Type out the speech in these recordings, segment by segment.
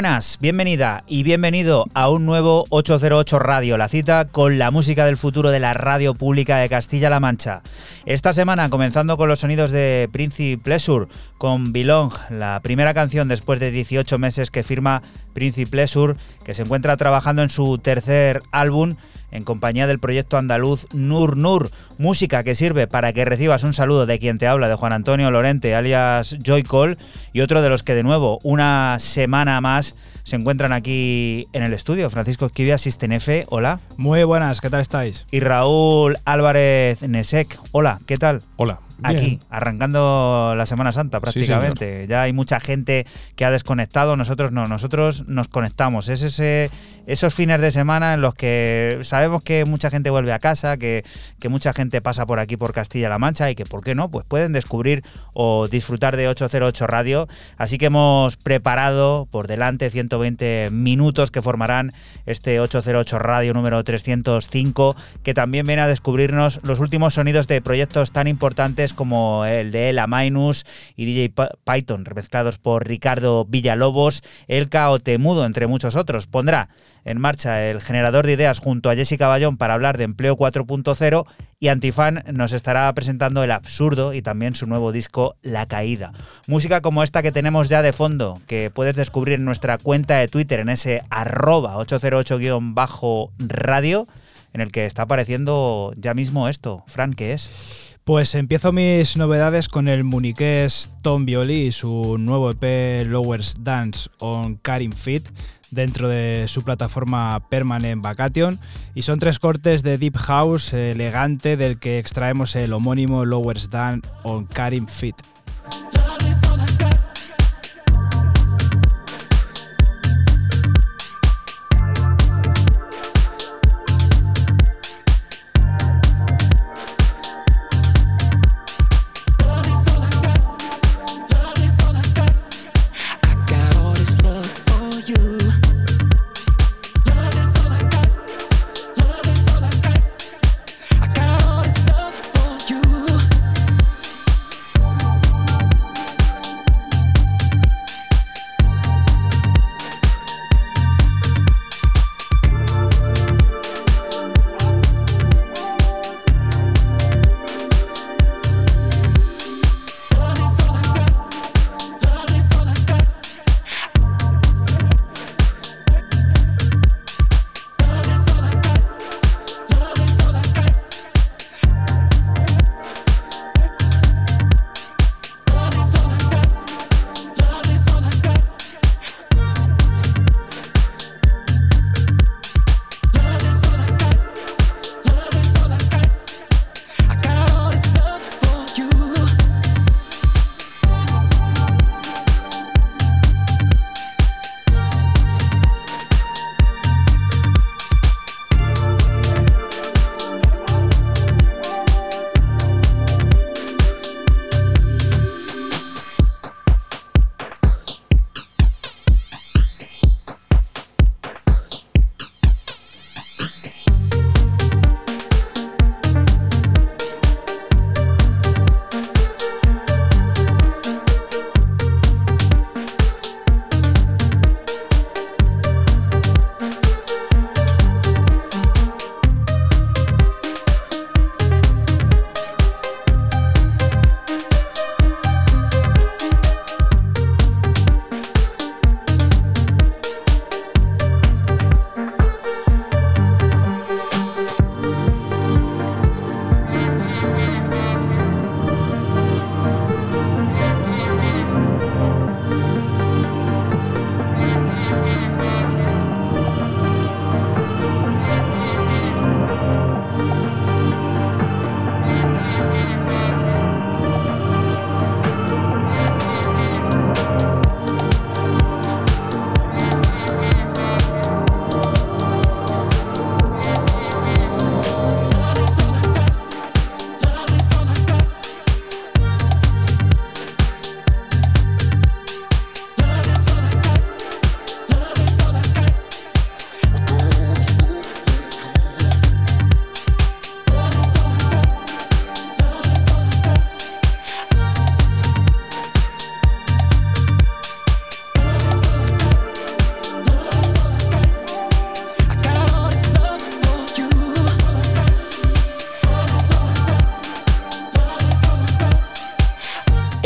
Buenas, bienvenida y bienvenido a un nuevo 808 Radio, la cita con la música del futuro de la radio pública de Castilla-La Mancha. Esta semana comenzando con los sonidos de Princi Pleasure con Belong, la primera canción después de 18 meses que firma Princi Pleasure, que se encuentra trabajando en su tercer álbum en compañía del proyecto andaluz Nur Nur, música que sirve para que recibas un saludo de quien te habla, de Juan Antonio Lorente, alias Joycall, y otro de los que de nuevo, una semana más, se encuentran aquí en el estudio. Francisco Esquivia, F, hola. Muy buenas, ¿qué tal estáis? Y Raúl Álvarez Nesek, hola, ¿qué tal? Hola aquí, arrancando la Semana Santa prácticamente. ya hay mucha gente que ha desconectado, nosotros no, nosotros nos conectamos. Es ese, esos fines de semana en los que sabemos que mucha gente vuelve a casa, que, que mucha gente pasa por aquí por Castilla-La Mancha y que, ¿por qué no? Pues pueden descubrir o disfrutar de 808 Radio. Así que hemos preparado por delante 120 minutos que formarán este 808 Radio número 305, que también viene a descubrirnos los últimos sonidos de proyectos tan importantes como el de Ela Minus y DJ Python, remezclados por Ricardo Villalobos, Elka o Temudo, entre muchos otros. Pondrá en marcha el generador de ideas junto a Jessica Bayón para hablar de empleo 4.0 y Antifan nos estará presentando El Absurdo y también su nuevo disco La Caída. Música como esta que tenemos ya de fondo, que puedes descubrir en nuestra cuenta de Twitter en ese arroba 808-radio en el que está apareciendo ya mismo esto. Fran, ¿qué es? Pues empiezo mis novedades con el muniqués Tom Violi y su nuevo EP Lowers Dance on Karim Fit dentro de su plataforma Permanent Vacation y son tres cortes de Deep House elegante del que extraemos el homónimo Lowers Dance on Karim Fit.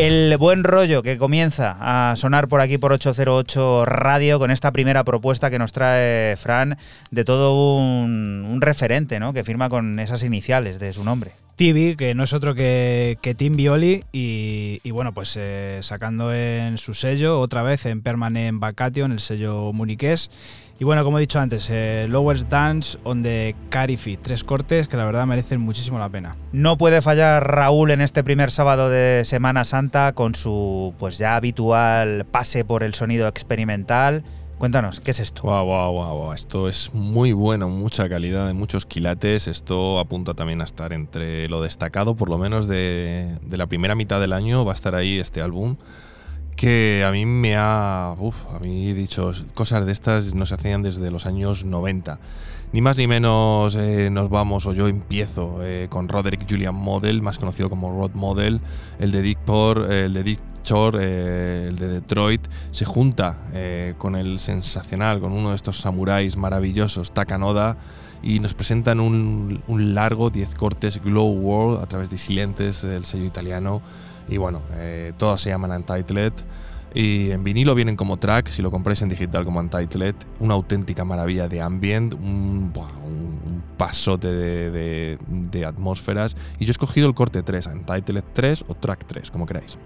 El buen rollo que comienza a sonar por aquí por 808 Radio con esta primera propuesta que nos trae Fran de todo un, referente, ¿no? Que firma con esas iniciales de su nombre. Tibi, que no es otro que, Tim Violi, y, bueno, pues eh, sacando en su sello, otra vez en Permanent Vacation, el sello muniqués. Y bueno, como he dicho antes, eh, Lowest Dance on the Carry Fit, tres cortes que la verdad merecen muchísimo la pena. No puede fallar Raúl en este primer sábado de Semana Santa con su pues ya habitual pase por el sonido experimental. Cuéntanos, ¿qué es esto? Wow, wow, wow, Esto es muy bueno, mucha calidad, de muchos quilates. Esto apunta también a estar entre lo destacado, por lo menos de, de la primera mitad del año. Va a estar ahí este álbum que a mí me ha. A mí dicho, cosas de estas no se hacían desde los años 90. Ni más ni menos eh, nos vamos, o yo empiezo eh, con Roderick Julian Model, más conocido como Rod Model, el de Dick Por, el de Dick Shore, el de Detroit, se junta eh, con el sensacional, con uno de estos samuráis maravillosos, Takanoda, y nos presentan un, un largo 10 cortes Glow World a través de Silentes, del sello italiano y bueno, eh, todas se llaman Untitled. Y en vinilo vienen como track, si lo compráis en digital como Untitled, una auténtica maravilla de ambient, un, pasote de, de, atmósferas. Y yo he escogido el corte 3, Untitled 3 o track 3, como queráis.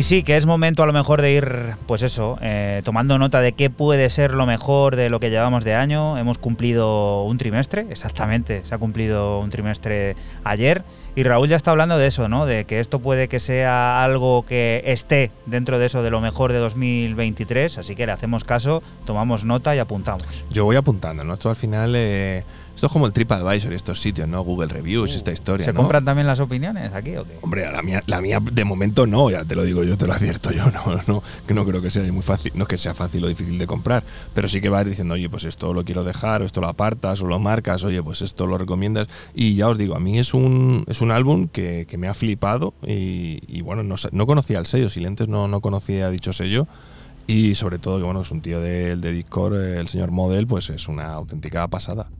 Y sí, que es momento a lo mejor de ir, pues eso, eh, tomando nota de qué puede ser lo mejor de lo que llevamos de año. Hemos cumplido un trimestre, exactamente, se ha cumplido un trimestre ayer. Y Raúl ya está hablando de eso, ¿no? De que esto puede que sea algo que esté dentro de eso de lo mejor de 2023. Así que le hacemos caso, tomamos nota y apuntamos. Yo voy apuntando, ¿no? Esto al final... Eh Esto es como el TripAdvisor y estos sitios, ¿no? Google Reviews, esta historia. ¿Se ¿no? compran también las opiniones aquí o qué? Hombre, la mía, la mía de momento no, ya te lo digo yo, te lo advierto yo, no, no, que no creo que sea muy fácil, no es que sea fácil o difícil de comprar, pero sí que vas diciendo, oye, pues esto lo quiero dejar, o esto lo apartas, o lo marcas, oye, pues esto lo recomiendas. Y ya os digo, a mí es un, es un álbum que, que me ha flipado y, y bueno, no, no conocía el sello, Silentes no, no conocía dicho sello. Y sobre todo que bueno, es un tío del de Discord, el señor Model, pues es una auténtica pasada.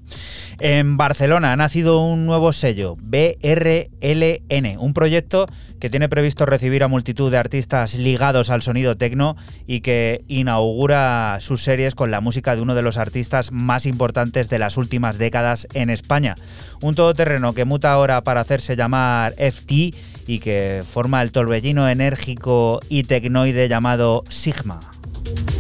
En Barcelona ha nacido un nuevo sello, BRLN, un proyecto que tiene previsto recibir a multitud de artistas ligados al sonido tecno y que inaugura sus series con la música de uno de los artistas más importantes de las últimas décadas en España. Un todoterreno que muta ahora para hacerse llamar FT y que forma el torbellino enérgico y tecnoide llamado Sigma. thank you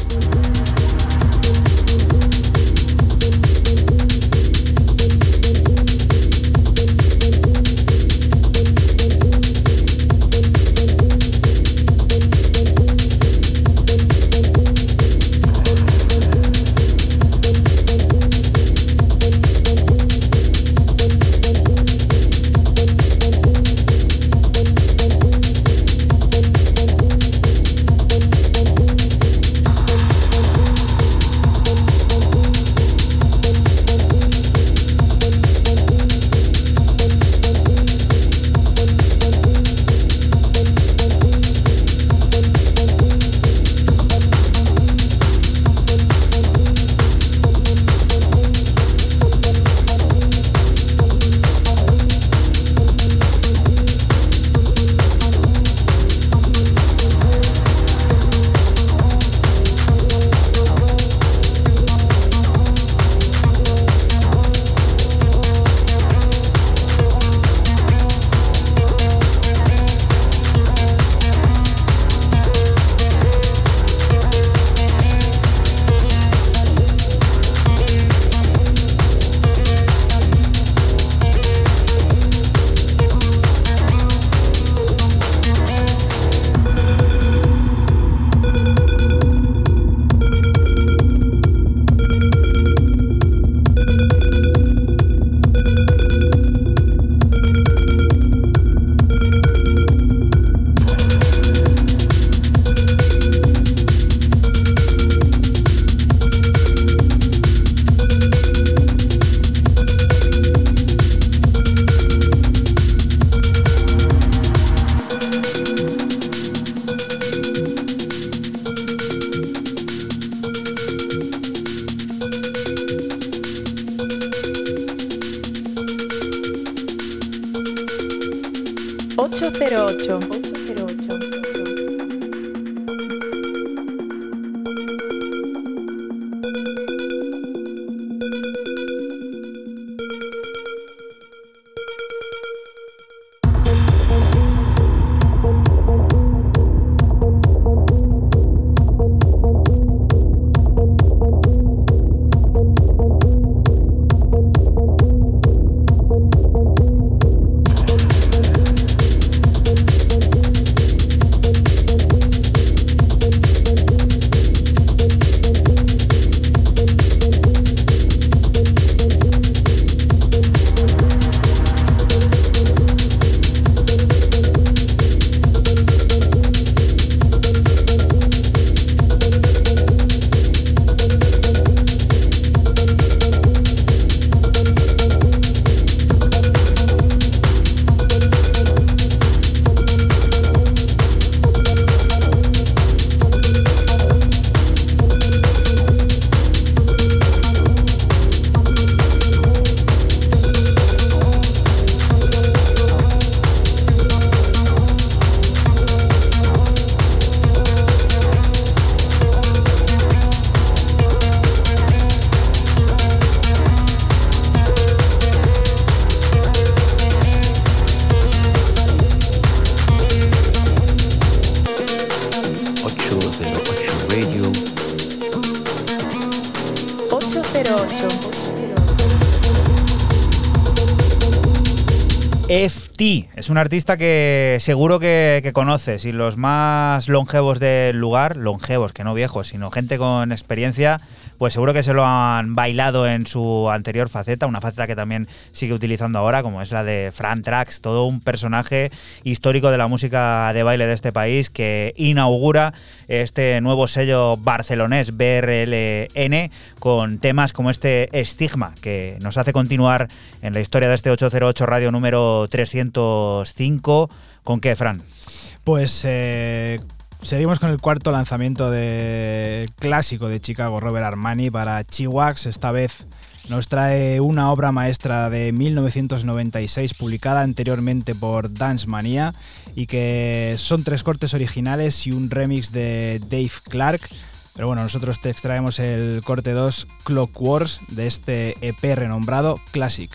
es un artista que seguro que, que, conoces y los más longevos del lugar, longevos, que no viejos, sino gente con experiencia, pues seguro que se lo han bailado en su anterior faceta, una faceta que también sigue utilizando ahora, como es la de Fran Trax, todo un personaje histórico de la música de baile de este país que inaugura este nuevo sello barcelonés BRLN con temas como este Estigma, que nos hace continuar en la historia de este 808 radio número 305. ¿Con qué, Fran? Pues eh, Seguimos con el cuarto lanzamiento de clásico de Chicago, Robert Armani, para Chihuax. Esta vez nos trae una obra maestra de 1996 publicada anteriormente por Dance Mania y que son tres cortes originales y un remix de Dave Clark. Pero bueno, nosotros te extraemos el corte 2 Clock Wars de este EP renombrado Classic.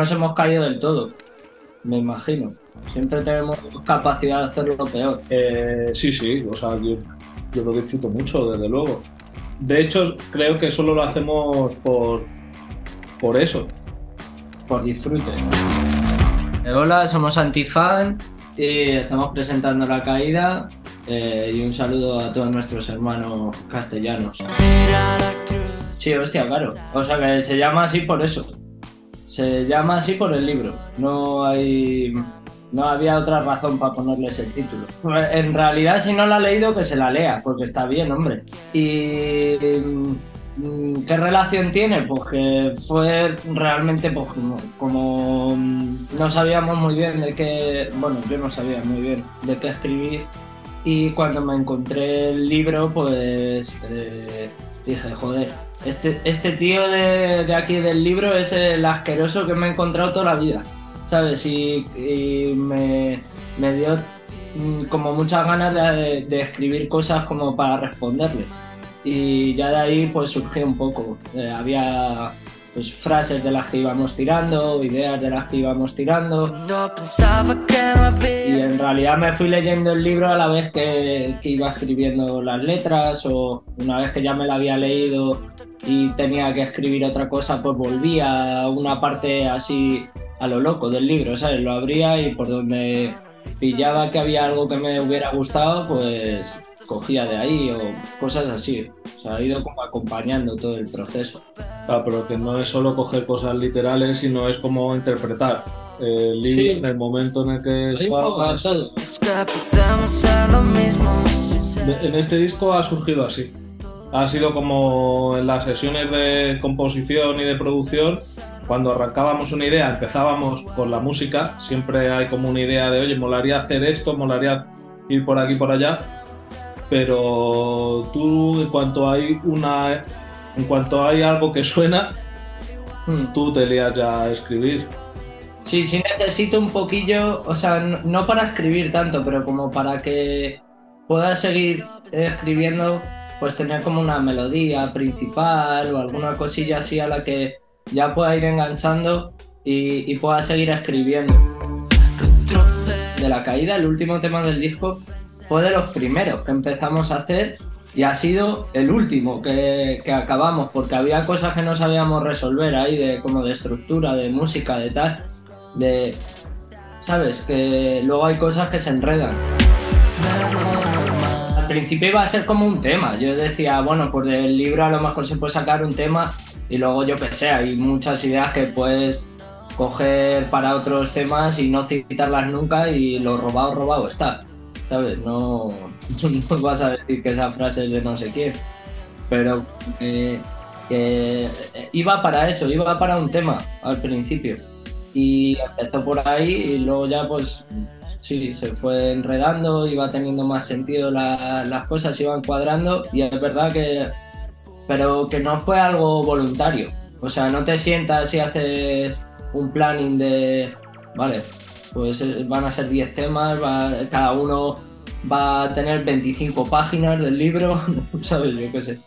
Nos hemos caído del todo. me imagino. Siempre tenemos capacidad de hacerlo peor. Eh, sí, sí, o sea, yo, yo lo disfruto mucho, desde luego. De hecho, creo que solo lo hacemos por, por eso. por disfrute. Eh, Hola, somos Antifan y estamos presentando La Caída eh, y un saludo a todos nuestros hermanos castellanos. Sí, hostia, claro. O sea que se llama así por eso. Se llama así por el libro. No hay... No había otra razón para ponerle ese título. En realidad, si no la ha leído, que se la lea, porque está bien, hombre. Y mm, ¿Qué relación tiene? Pues que fue realmente pues, como, como, mm, no sabíamos muy bien de qué, bueno, yo no sabía muy bien de qué escribir y cuando me encontré el libro pues eh, dije, joder, este, este tío de, de aquí del libro es el asqueroso que me he encontrado toda la vida, ¿sabes? Y, y me, me dio mm, como muchas ganas de, de escribir cosas como para responderle y ya de ahí pues surgió un poco. Eh, había pues, frases de las que íbamos tirando, ideas de las que íbamos tirando. Y en realidad me fui leyendo el libro a la vez que, que iba escribiendo las letras o una vez que ya me la había leído y tenía que escribir otra cosa, pues volvía a una parte así a lo loco del libro, ¿sabes? Lo abría y por donde pillaba que había algo que me hubiera gustado, pues cogía de ahí o cosas así. O sea, ha ido como acompañando todo el proceso. Claro, pero que no es solo coger cosas literales, sino es como interpretar el libro Sí. en el momento en el que Sí, pues, En este disco ha surgido así. Ha sido como en las sesiones de composición y de producción, cuando arrancábamos una idea, empezábamos con la música, siempre hay como una idea de, oye, molaría hacer esto, molaría ir por aquí, por allá, pero tú en cuanto hay una, en cuanto hay algo que suena, Hmm. tú te lías ya a escribir. Sí, sí necesito un poquillo, o sea, no, no para escribir tanto, pero como para que pueda seguir escribiendo, pues tener como una melodía principal o alguna cosilla así a la que ya pueda ir enganchando y, y pueda seguir escribiendo. De la caída, el último tema del disco fue de los primeros que empezamos a hacer y ha sido el último que, que acabamos porque había cosas que no sabíamos resolver ahí de como de estructura, de música, de tal, de sabes que luego hay cosas que se enredan. Principio iba a ser como un tema. Yo decía, bueno, pues del libro a lo mejor se puede sacar un tema y luego yo qué sé, hay muchas ideas que puedes coger para otros temas y no citarlas nunca y lo robado, robado está. ¿Sabes? No, no vas a decir que esa frase es de no sé quién. Pero eh, que iba para eso, iba para un tema al principio. Y empezó por ahí y luego ya pues sí, se fue enredando, iba teniendo más sentido la- las cosas, iban cuadrando y es verdad que... Pero que no fue algo voluntario. O sea, no te sientas y haces un planning de... Vale, pues eh, van a ser 10 temas, va- cada uno va a tener 25 páginas del libro, ¿sabes? Yo qué sé.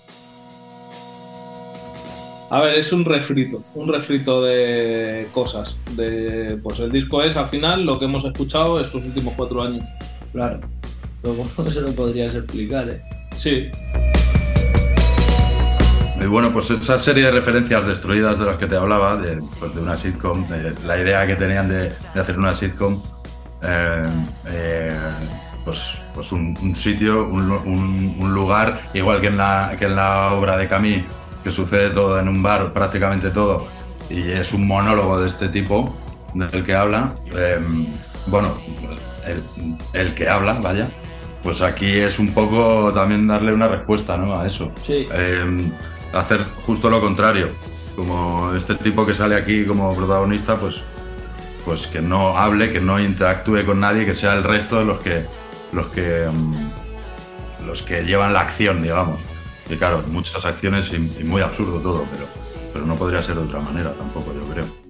A ver, es un refrito, un refrito de cosas. De, pues el disco es al final lo que hemos escuchado estos últimos cuatro años. Claro. Luego no se lo podrías explicar, ¿eh? Sí, Y bueno, pues esa serie de referencias destruidas de las que te hablaba, de, pues de una sitcom, de la idea que tenían de, de hacer una sitcom, eh, eh, pues, pues un, un sitio, un, lu- un- un lugar, igual que en, la, que en la obra de Camille, que sucede todo en un bar, prácticamente todo, y es un monólogo de este tipo, del que habla, eh, bueno, el, el que habla, vaya, pues aquí es un poco también darle una respuesta ¿no? a eso Sí. eh, hacer justo lo contrario. Como este tipo que sale aquí como protagonista, pues, pues que no hable, que no interactúe con nadie, que sea el resto de los que los que mm, los que llevan la acción, digamos. Y claro, muchas acciones y, muy absurdo todo, pero, pero no podría ser de otra manera tampoco, yo creo.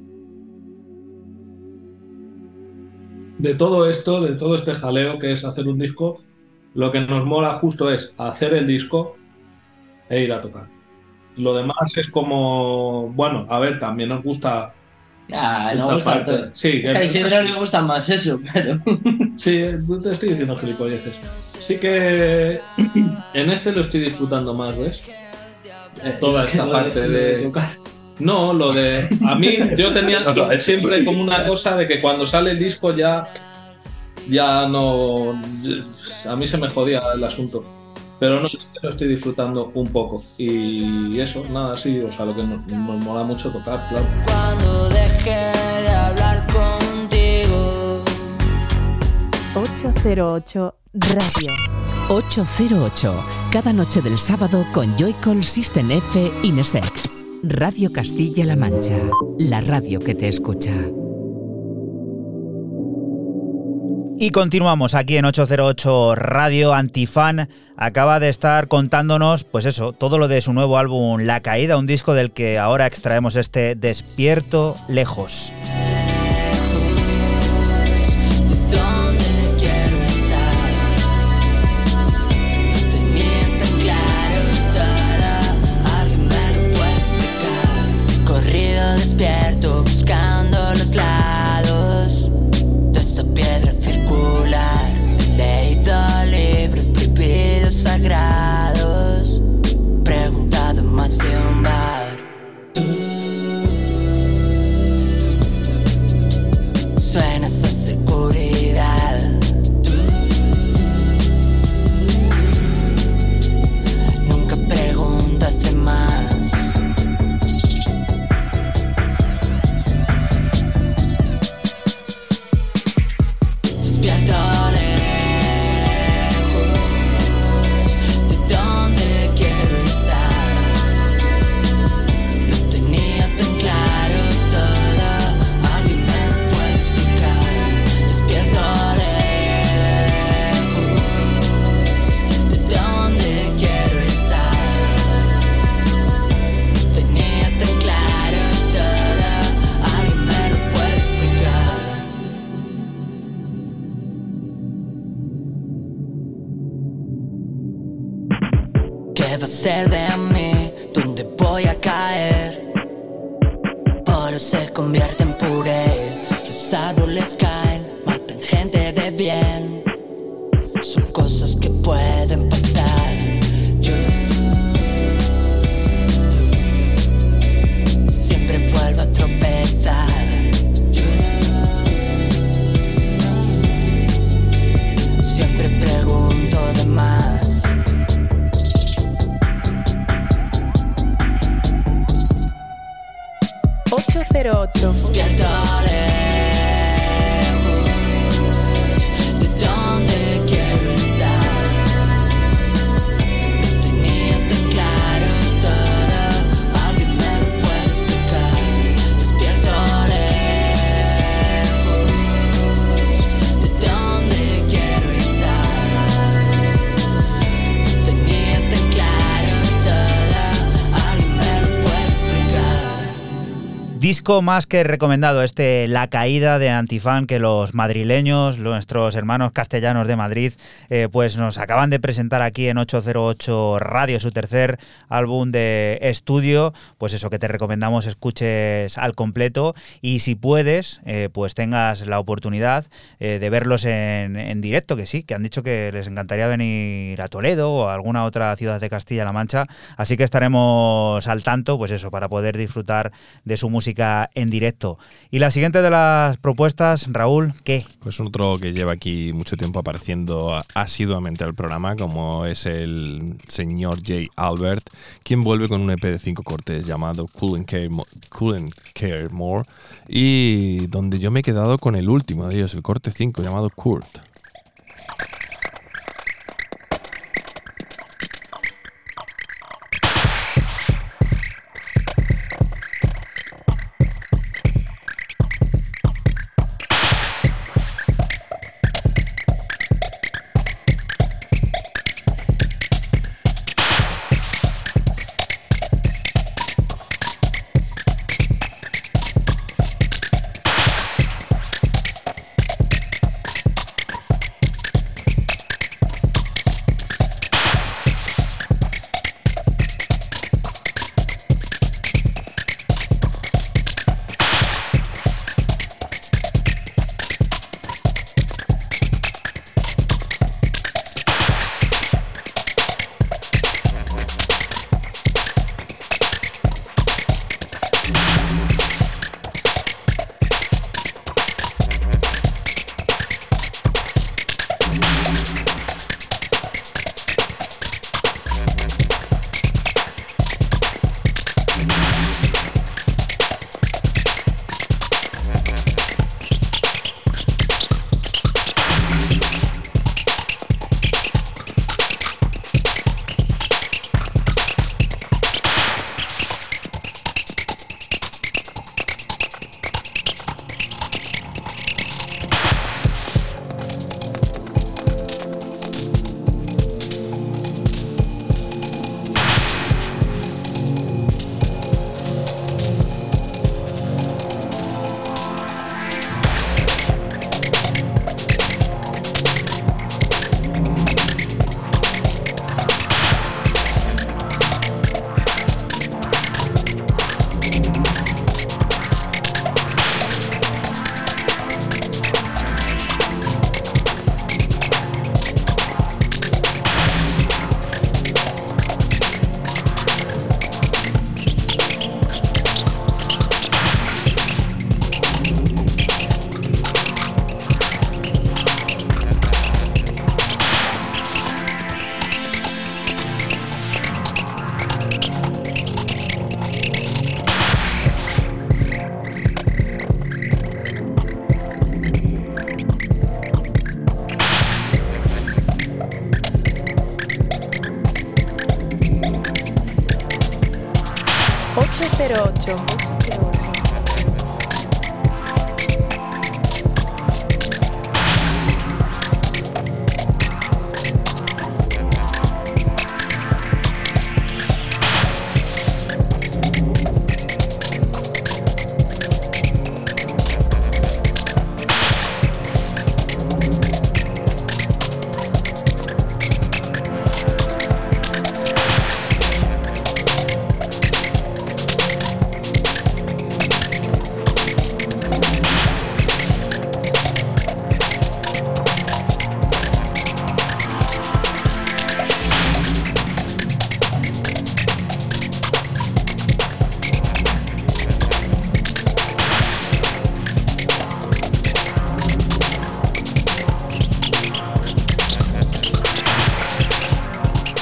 de todo esto, de todo este jaleo que es hacer un disco, lo que nos mola justo es hacer el disco e ir a tocar. Lo demás es como, bueno, a ver, también nos gusta Ah, Esta no gusta parte. todo. Sí, que- A Isidro le gusta más eso, pero. Sí, te estoy diciendo gilipolleces. Sí que en este lo estoy disfrutando más, ¿ves? Toda esta Lo parte de... No, lo de... A mí yo tenía siempre como una cosa de que cuando sale el disco ya... Ya no... A mí se me jodía el asunto. Pero no, lo estoy disfrutando un poco. Y eso, nada, sí, o sea, lo que nos, nos mola mucho tocar, claro. Cuando dejé de hablar contigo. 808 Radio. 808, cada noche del sábado con Joycall System F Inesec. Radio Castilla-La Mancha, la radio que te escucha. Y continuamos aquí en 808 Radio Antifan. Acaba de estar contándonos, pues eso, todo lo de su nuevo álbum La Caída, un disco del que ahora extraemos este Despierto Lejos. Más que recomendado, este La Caída de Antifan, que los madrileños, nuestros hermanos castellanos de Madrid, eh, pues nos acaban de presentar aquí en 808 Radio, su tercer álbum de estudio. Pues eso que te recomendamos escuches al completo y si puedes, eh, pues tengas la oportunidad eh, de verlos en, en directo, que sí, que han dicho que les encantaría venir a Toledo o a alguna otra ciudad de Castilla-La Mancha. Así que estaremos al tanto, pues eso, para poder disfrutar de su música en directo. Y la siguiente de las propuestas, Raúl, ¿qué? Pues otro que lleva aquí mucho tiempo apareciendo asiduamente al programa, como es el señor Jay Albert, quien vuelve con un EP de cinco cortes llamado Cool and Care, Care More, y donde yo me he quedado con el último de ellos, el corte 5, llamado Kurt.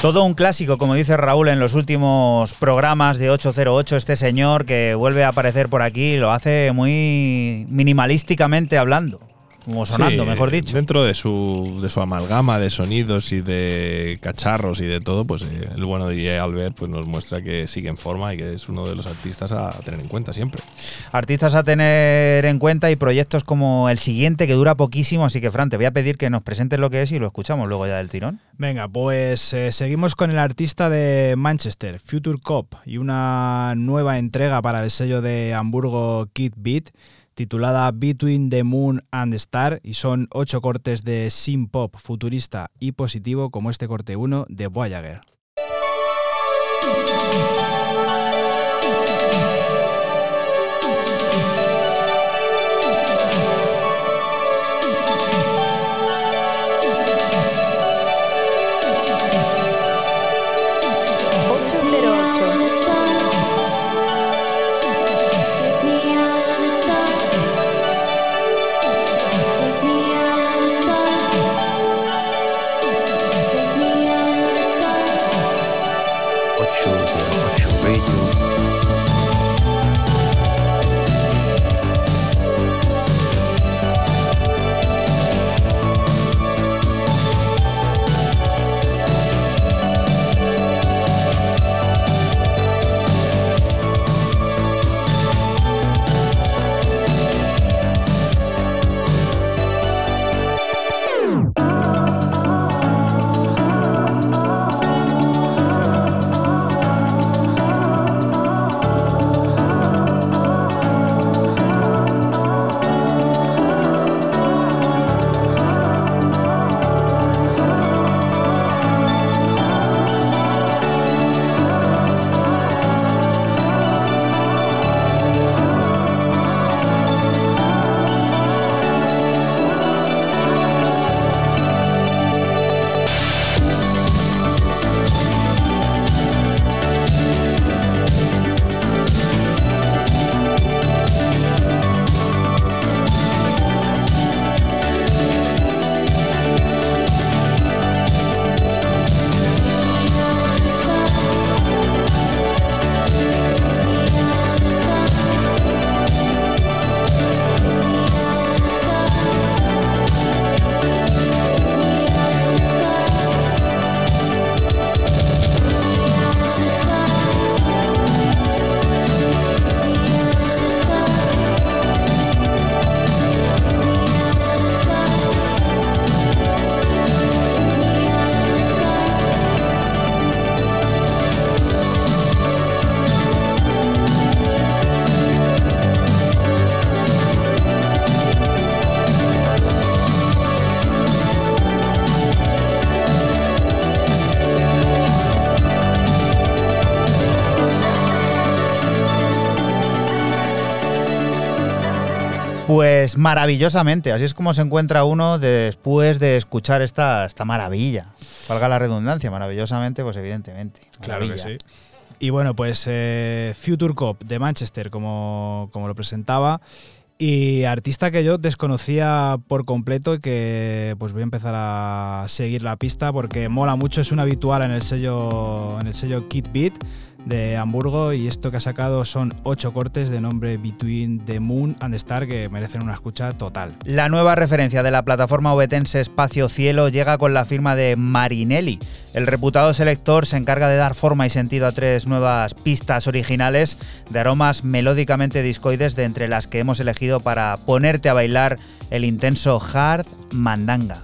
Todo un clásico, como dice Raúl en los últimos programas de 808, este señor que vuelve a aparecer por aquí lo hace muy minimalísticamente hablando. Como sonando, Sí, mejor dicho. Dentro de su, de su amalgama de sonidos y de cacharros y de todo, pues eh, el bueno de DJ Albert pues, nos muestra que sigue en forma y que es uno de los artistas a tener en cuenta siempre. Artistas a tener en cuenta y proyectos como el siguiente que dura poquísimo, así que Fran, te voy a pedir que nos presentes lo que es y lo escuchamos luego ya del tirón. Venga, pues eh, seguimos con el artista de Manchester, Future Cop, y una nueva entrega para el sello de Hamburgo Kid Beat, titulada Between the Moon and the Star, y son ocho cortes de synth pop futurista y positivo, como este corte 1 de Voyager. Pues maravillosamente, así es como se encuentra uno después de escuchar esta, esta maravilla. Valga la redundancia, maravillosamente, pues evidentemente. Claro que sí. Y bueno, pues eh, Future Cop de Manchester, como, como lo presentaba. Y artista que yo desconocía por completo y que pues voy a empezar a seguir la pista porque mola mucho, es un habitual en el sello, en el sello Kid Beat. De Hamburgo y esto que ha sacado son ocho cortes de nombre Between the Moon and the Star que merecen una escucha total. La nueva referencia de la plataforma obetense Espacio Cielo llega con la firma de Marinelli. El reputado selector se encarga de dar forma y sentido a tres nuevas pistas originales de aromas melódicamente discoides de entre las que hemos elegido para ponerte a bailar el intenso hard mandanga.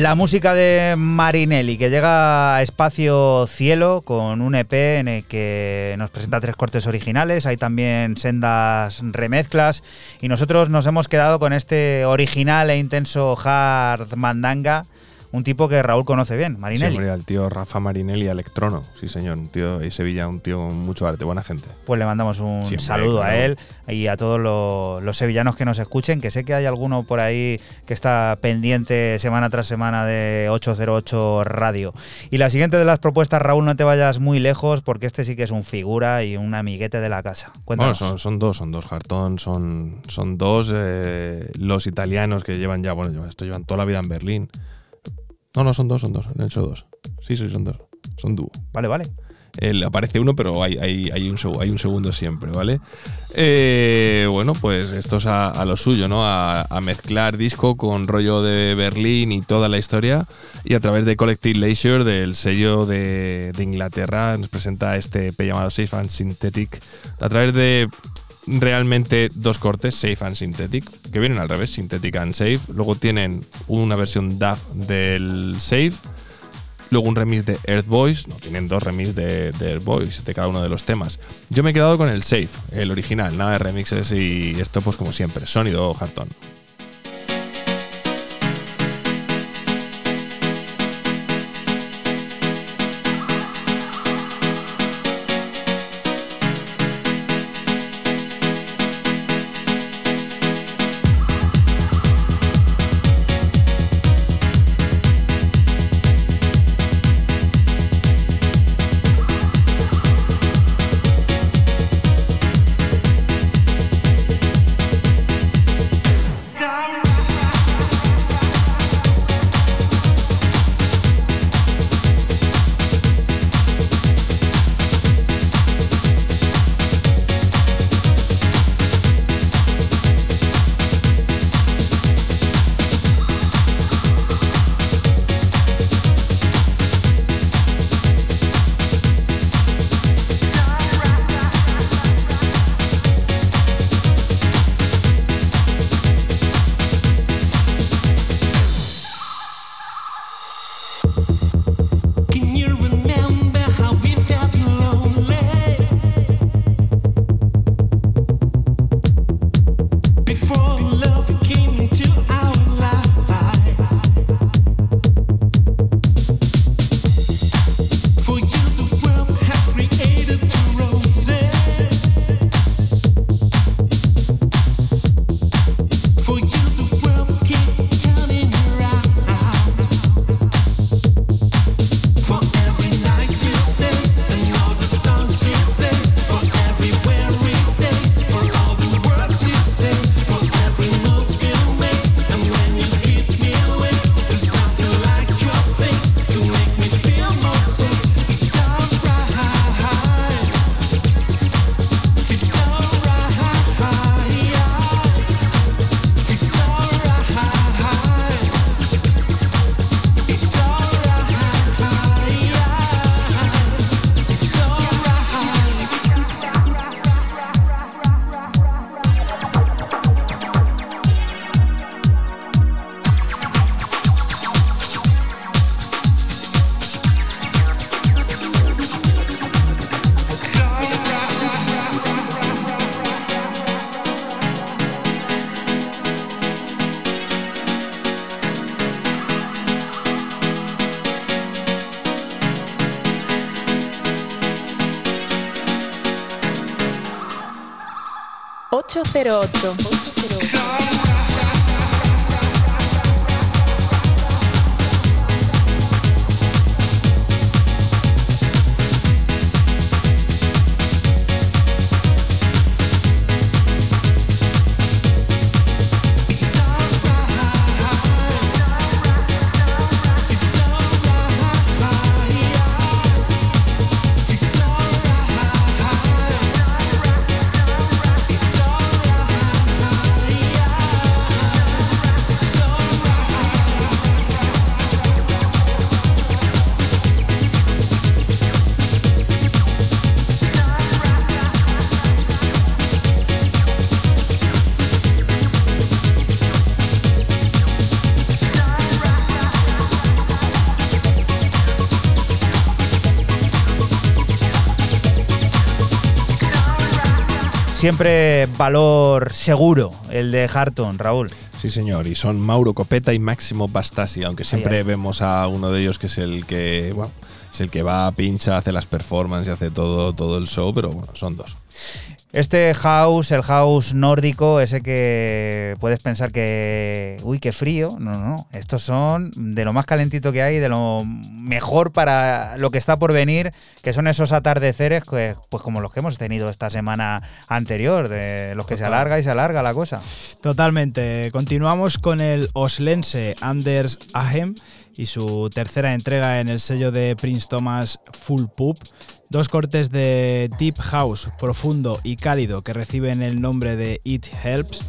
La música de Marinelli, que llega a Espacio Cielo con un EP en el que nos presenta tres cortes originales, hay también sendas remezclas y nosotros nos hemos quedado con este original e intenso hard mandanga un tipo que Raúl conoce bien, Marinelli. Sí, el tío Rafa Marinelli Electrono, sí señor, un tío de Sevilla, un tío con mucho arte, buena gente. Pues le mandamos un saludo a él y a todos los, sevillanos que nos escuchen, que sé que hay alguno por ahí que está pendiente semana tras semana de 808 Radio. Y la siguiente de las propuestas, Raúl, no te vayas muy lejos porque este sí que es un figura y un amiguete de la casa. Bueno, son, dos, son dos, Hartón, son, son dos eh, los italianos que llevan ya, bueno, esto llevan toda la vida en Berlín. No, no, son dos, son dos, han hecho dos. Sí, sí, son dos. Son dúo. Vale, vale. El, aparece uno, pero hay, hay, hay, un, hay un segundo siempre, ¿vale? Eh, bueno, pues esto es a, lo suyo, ¿no? A, mezclar disco con rollo de Berlín y toda la historia. Y a través de Collective Leisure, del sello de, de Inglaterra, nos presenta este EP llamado Safe and Synthetic. A través de realmente dos cortes, Safe and Synthetic, que vienen al revés, Synthetic and Safe. Luego tienen una versión DAF del Safe luego un remix de Earth Boys, no, tienen dos remix de, Earth Boys de cada uno de los temas. Yo me he quedado con el Safe, el original, nada de remixes y esto pues como siempre, sonido Harton. 808. Siempre valor seguro el de Harton, Raúl. Sí, señor. Y son Mauro Copeta y Máximo Bastasi, aunque siempre vemos a uno de ellos que es el que, bueno, es el que va, pincha, hace las performances, hace todo, todo el show, pero bueno, son dos. Este house, el house nórdico, ese que puedes pensar que, uy, qué frío. No, no, estos son de lo más calentito que hay, de lo mejor para lo que está por venir, que son esos atardeceres, pues, pues como los que hemos tenido esta semana anterior, de los que se alarga y se alarga la cosa. Totalmente. Continuamos con el oslense Anders Ahem y su tercera entrega en el sello de Prince Thomas Full Poop. Dos cortes de Deep House profundo y cálido que reciben el nombre de It Helps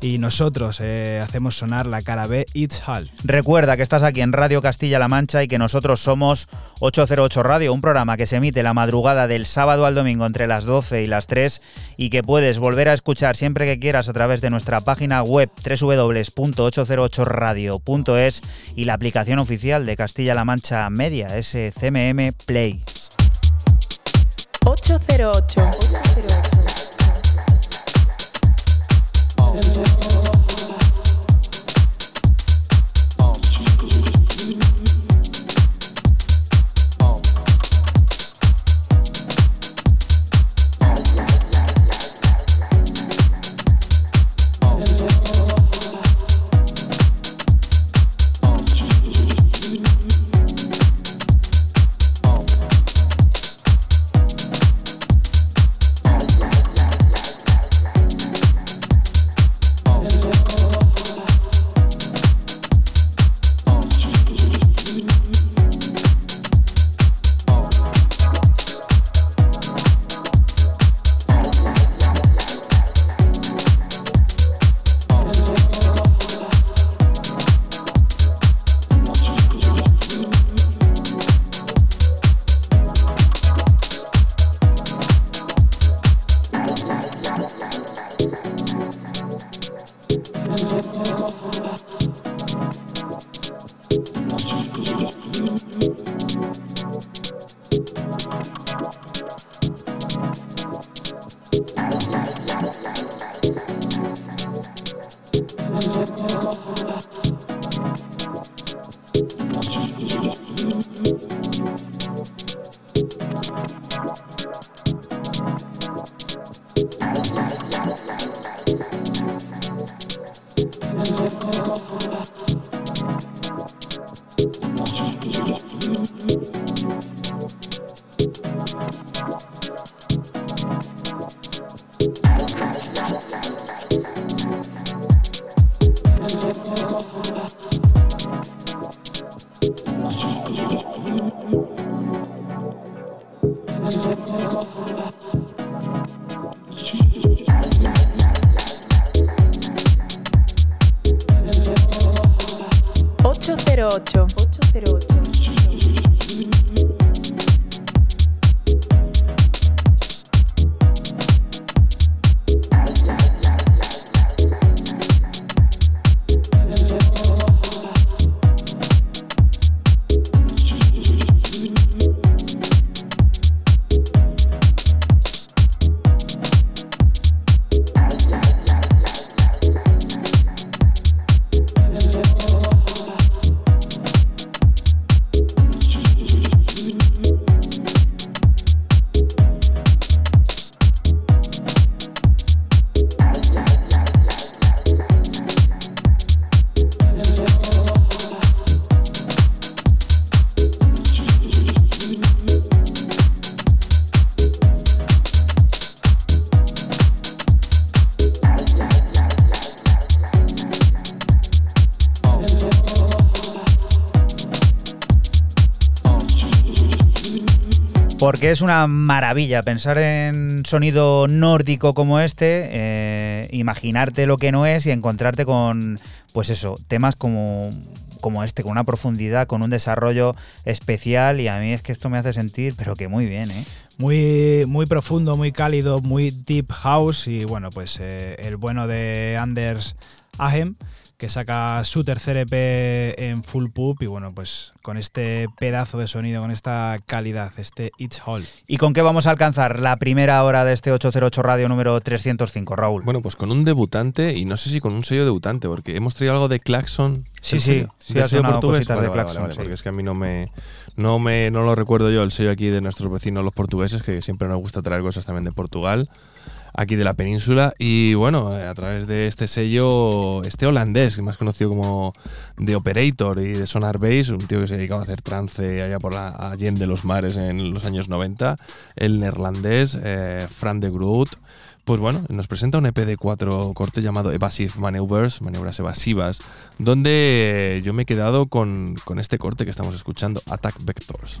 y nosotros eh, hacemos sonar la cara B It's Hall. Recuerda que estás aquí en Radio Castilla-La Mancha y que nosotros somos 808 Radio, un programa que se emite la madrugada del sábado al domingo entre las 12 y las 3 y que puedes volver a escuchar siempre que quieras a través de nuestra página web www.808radio.es y la aplicación oficial de Castilla-La Mancha Media, SCMM Play. 808. porque es una maravilla pensar en sonido nórdico como este, eh, imaginarte lo que no es y encontrarte con, pues eso, temas como, como este, con una profundidad, con un desarrollo especial y a mí es que esto me hace sentir, pero que muy bien, ¿eh? Muy, muy profundo, muy cálido, muy deep house y bueno, pues eh, el bueno de Anders Ahem que saca su tercer EP en full pub y bueno, pues con este pedazo de sonido, con esta calidad, este It's Hall. ¿Y con qué vamos a alcanzar la primera hora de este 808 Radio número 305, Raúl? Bueno, pues con un debutante y no sé si con un sello debutante, porque hemos traído algo de Claxon. Sí, sí, sí, ha sido portugués de Claxon, porque es que a mí no me, no me no lo recuerdo yo el sello aquí de nuestros vecinos los portugueses, que siempre nos gusta traer cosas también de Portugal aquí de la península. Y bueno, a través de este sello, este holandés, más conocido como The Operator y de Sonar Base, un tío que se dedicaba a hacer trance allá por la Allende de los Mares en los años 90, el neerlandés eh, Fran de Groot. Pues bueno, nos presenta un EP de cuatro cortes llamado Evasive Maneuvers, maniobras evasivas, donde yo me he quedado con, con este corte que estamos escuchando, Attack Vectors.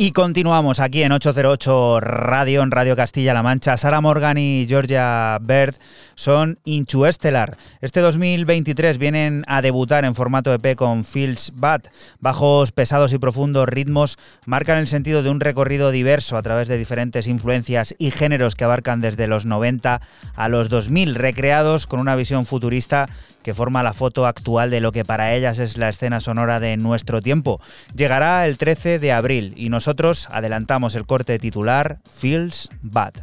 Y continuamos aquí en 808 Radio, en Radio Castilla-La Mancha. Sara Morgan y Georgia Bird son Inchuestelar. Este 2023 vienen a debutar en formato EP con Feels Bad. Bajos pesados y profundos ritmos marcan el sentido de un recorrido diverso a través de diferentes influencias y géneros que abarcan desde los 90 a los 2000, recreados con una visión futurista que forma la foto actual de lo que para ellas es la escena sonora de nuestro tiempo. Llegará el 13 de abril y nosotros adelantamos el corte titular Feels Bad.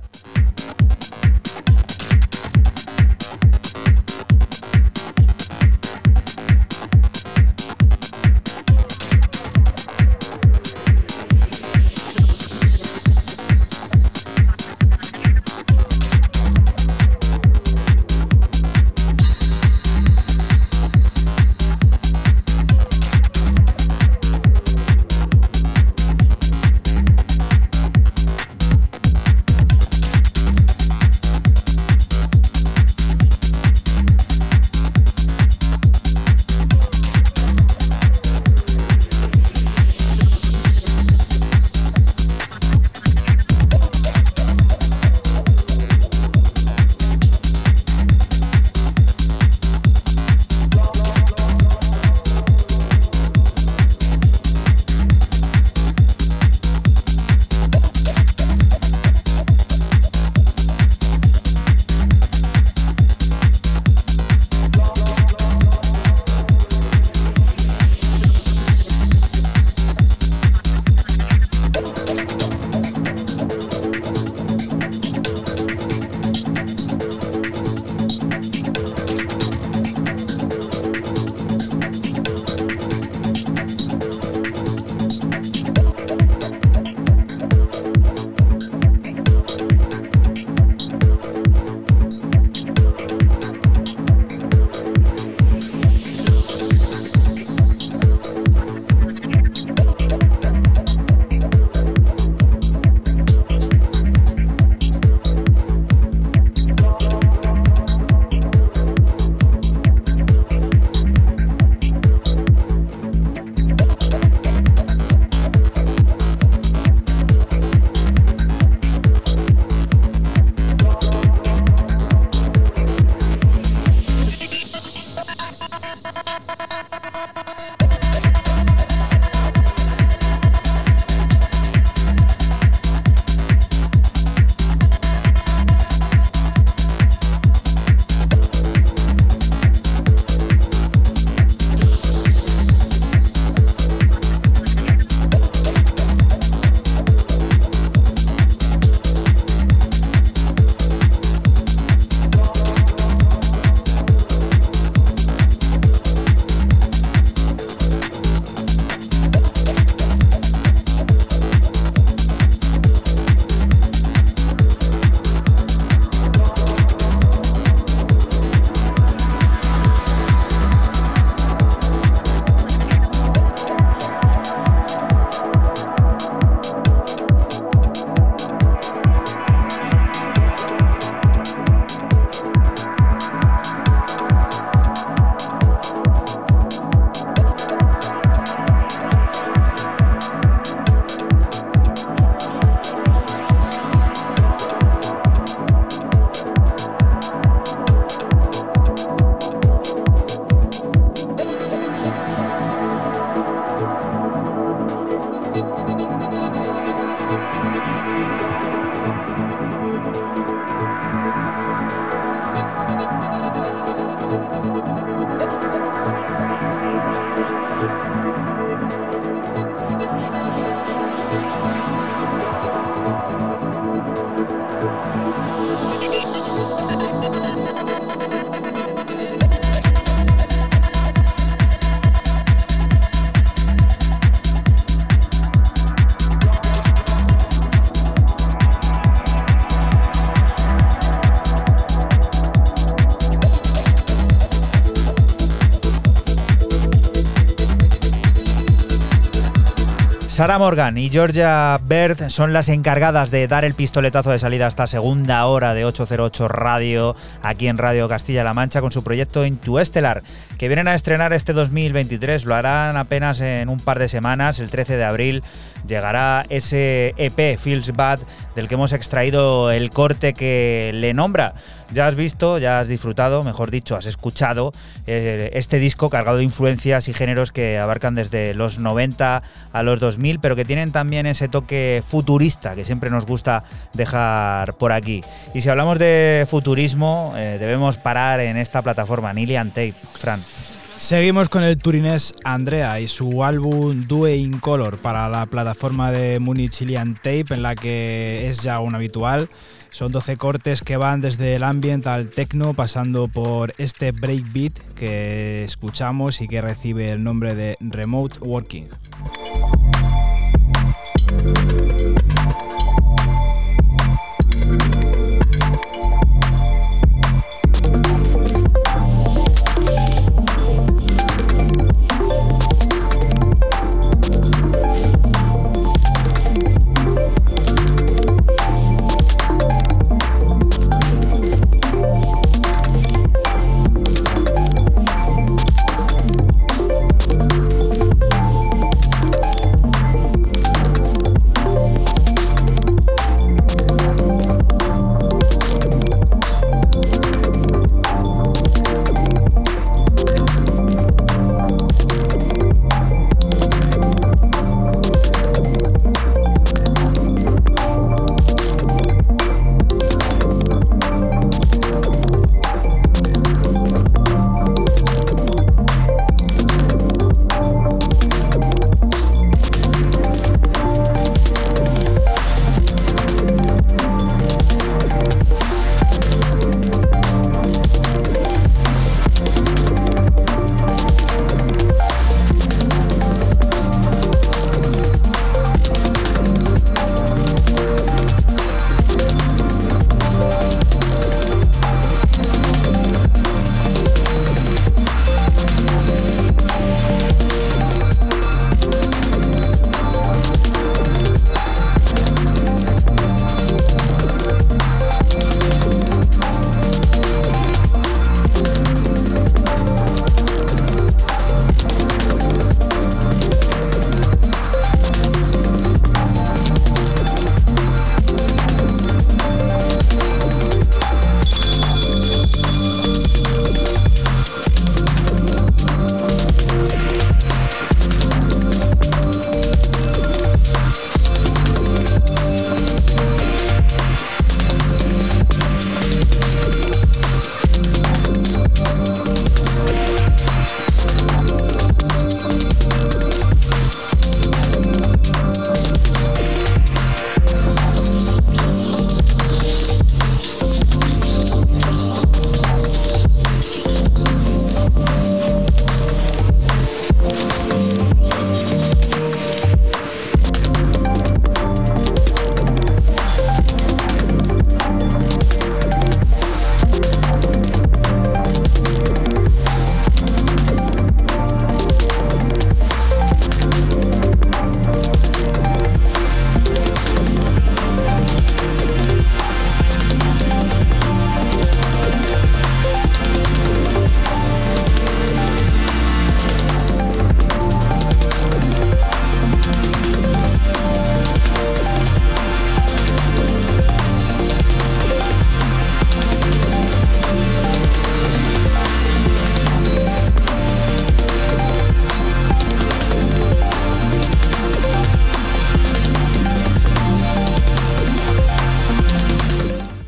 Sara Morgan y Georgia Bird son las encargadas de dar el pistoletazo de salida a esta segunda hora de 808 Radio aquí en Radio Castilla-La Mancha con su proyecto Into Estelar, que vienen a estrenar este 2023. Lo harán apenas en un par de semanas, el 13 de abril llegará ese EP Feels Bad del que hemos extraído el corte que le nombra. Ya has visto, ya has disfrutado, mejor dicho, has escuchado eh, este disco cargado de influencias y géneros que abarcan desde los 90 a los 2000, pero que tienen también ese toque futurista que siempre nos gusta dejar por aquí. Y si hablamos de futurismo, eh, debemos parar en esta plataforma, Nilian Tape, Fran. Seguimos con el turinés Andrea y su álbum Due in Color para la plataforma de Munich-Chilean Tape, en la que es ya un habitual. Son 12 cortes que van desde el ambient al techno, pasando por este breakbeat que escuchamos y que recibe el nombre de Remote Working.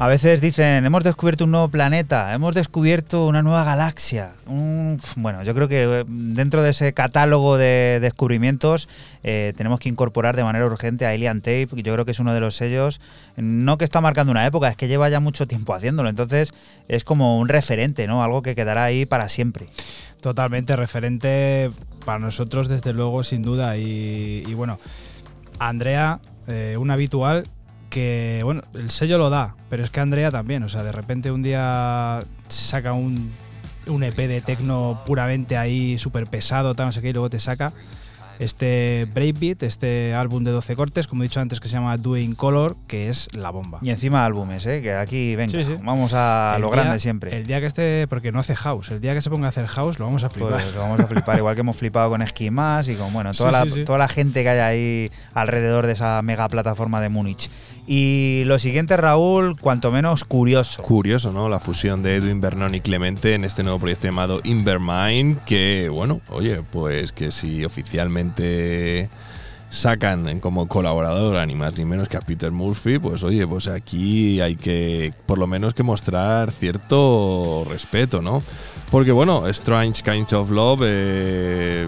A veces dicen, hemos descubierto un nuevo planeta, hemos descubierto una nueva galaxia. bueno, yo creo que eh, dentro de ese catálogo de descubrimientos eh, tenemos que incorporar de manera urgente a Alien Tape, que yo creo que es uno de los sellos, no que está marcando una época, es que lleva ya mucho tiempo haciéndolo. Entonces es como un referente, ¿no? Algo que quedará ahí para siempre. Totalmente referente para nosotros, desde luego, sin duda. Y, bueno, Andrea, eh, un habitual que, bueno, el sello lo da, pero es que Andrea también, o sea, de repente un día saca un, un EP de tecno puramente ahí, súper pesado, tal, no sé qué, y luego te saca este Breakbeat, este álbum de 12 cortes, como he dicho antes, que se llama Doing Color, que es la bomba. Y encima álbumes, ¿eh? que aquí venga, Sí, sí. vamos a El lo día- grande siempre. El día que esté, porque no hace house, el día que se ponga a hacer house lo vamos a flipar. Pues lo vamos a flipar, igual que hemos flipado con Esquimás y con bueno, toda, Sí, la, toda la gente que hay ahí alrededor de esa mega plataforma de Múnich. Y lo siguiente, Raúl, cuanto menos curioso. Curioso, ¿no? La fusión de Edwin Vernon y Clemente en este nuevo proyecto llamado Invermind, que, bueno, oye, pues que si oficialmente sacan como colaborador ni más ni menos que a Peter Murphy, pues oye, pues aquí hay que por lo menos que mostrar cierto respeto, ¿no? Porque bueno, Strange Kinds of Love eh,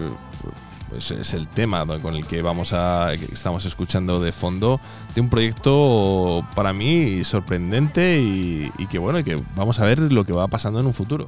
es, el tema con el que vamos a estamos escuchando de fondo de un proyecto para mí sorprendente y, que bueno que vamos a ver lo que va pasando en un futuro.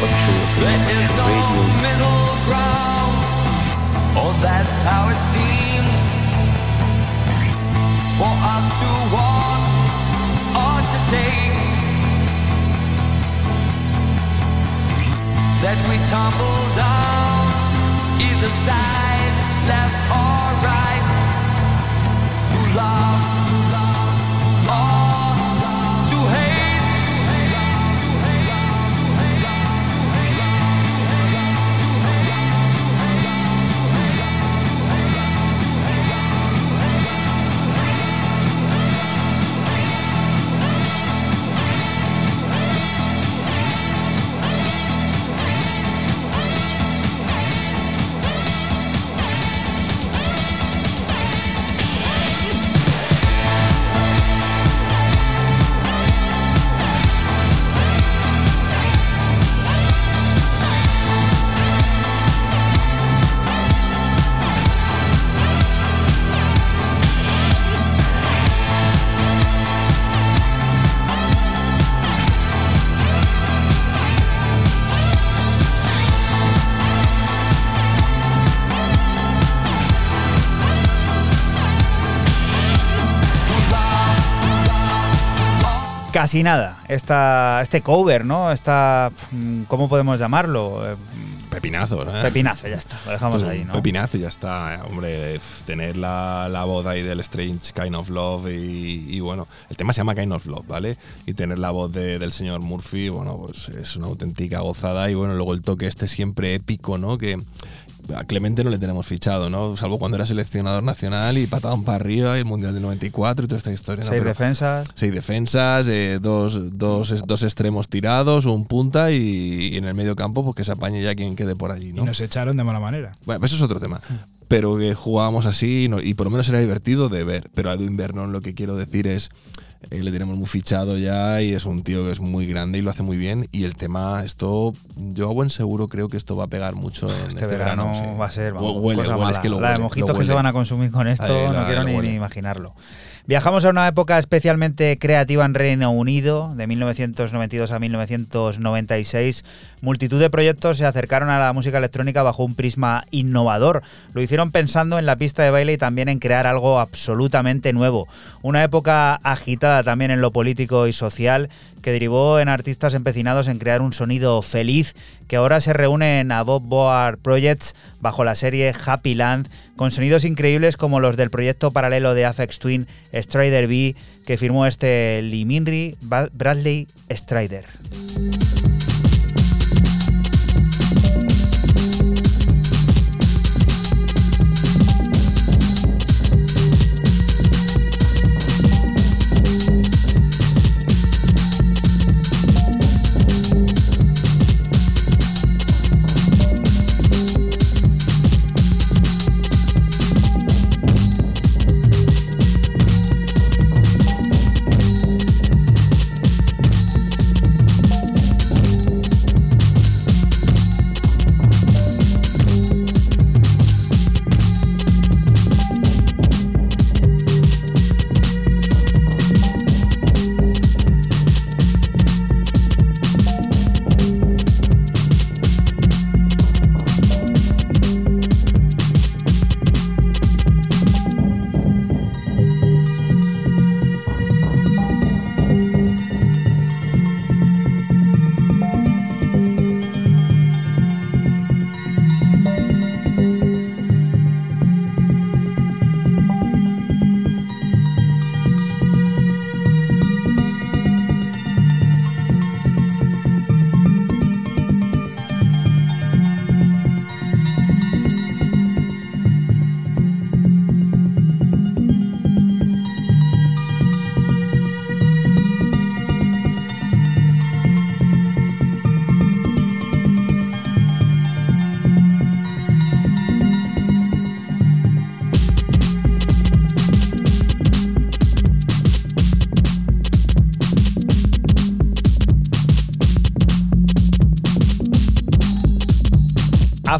There is no middle ground, or that's how it seems. For us to walk or to take. Instead, we tumble down either side, left or right. To love, to love, to Casi nada. Esta, este cover, ¿no? Esta. mm, ¿Cómo podemos llamarlo? Pepinazo, ¿no? Pepinazo, ya está. Lo dejamos ahí, ¿no? Pepinazo ya está, hombre. Tener la, la voz ahí del Strange Kind of Love y, y bueno, el tema se llama Kind of Love, ¿vale? Y tener la voz de- del señor Murphy, bueno, pues es una auténtica gozada y bueno, luego el toque este siempre épico, ¿no? Que a Clemente no le tenemos fichado, ¿no? Salvo cuando era seleccionador nacional y patadón para arriba y el Mundial del 94 y toda esta historia. ¿no? Seis Pero- defensas. Seis defensas, eh, dos, dos, dos extremos tirados, un punta y, y en el medio campo pues que se apañe ya quien quede por allí, Y ¿no? nos echaron de mala manera. Bueno, eso es otro tema. Pero que jugábamos así no- y por lo menos era divertido de ver. Pero a Edwin Vernon lo que quiero decir es eh, le tenemos muy fichado ya y es un tío que es muy grande y lo hace muy bien. Y el tema, esto, yo a buen seguro creo que esto va a pegar mucho en Este, este, verano, sí. va a ser vamos, Huele, cosa huele, mala. es que lo La de mojitos que se van a consumir con esto, Ahí, no quiero ni, ni imaginarlo. Viajamos a una época especialmente creativa en Reino Unido, de 1992 a 1996. Multitud de proyectos se acercaron a la música electrónica bajo un prisma innovador. Lo hicieron pensando en la pista de baile y también en crear algo absolutamente nuevo. Una época agitada también en lo político y social que derivó en artistas empecinados en crear un sonido feliz que ahora se reúnen a Bob Board Projects bajo la serie Happy Land con sonidos increíbles como los del proyecto paralelo de Afex Twin Strider B que firmó este Liminri Bradley Strider.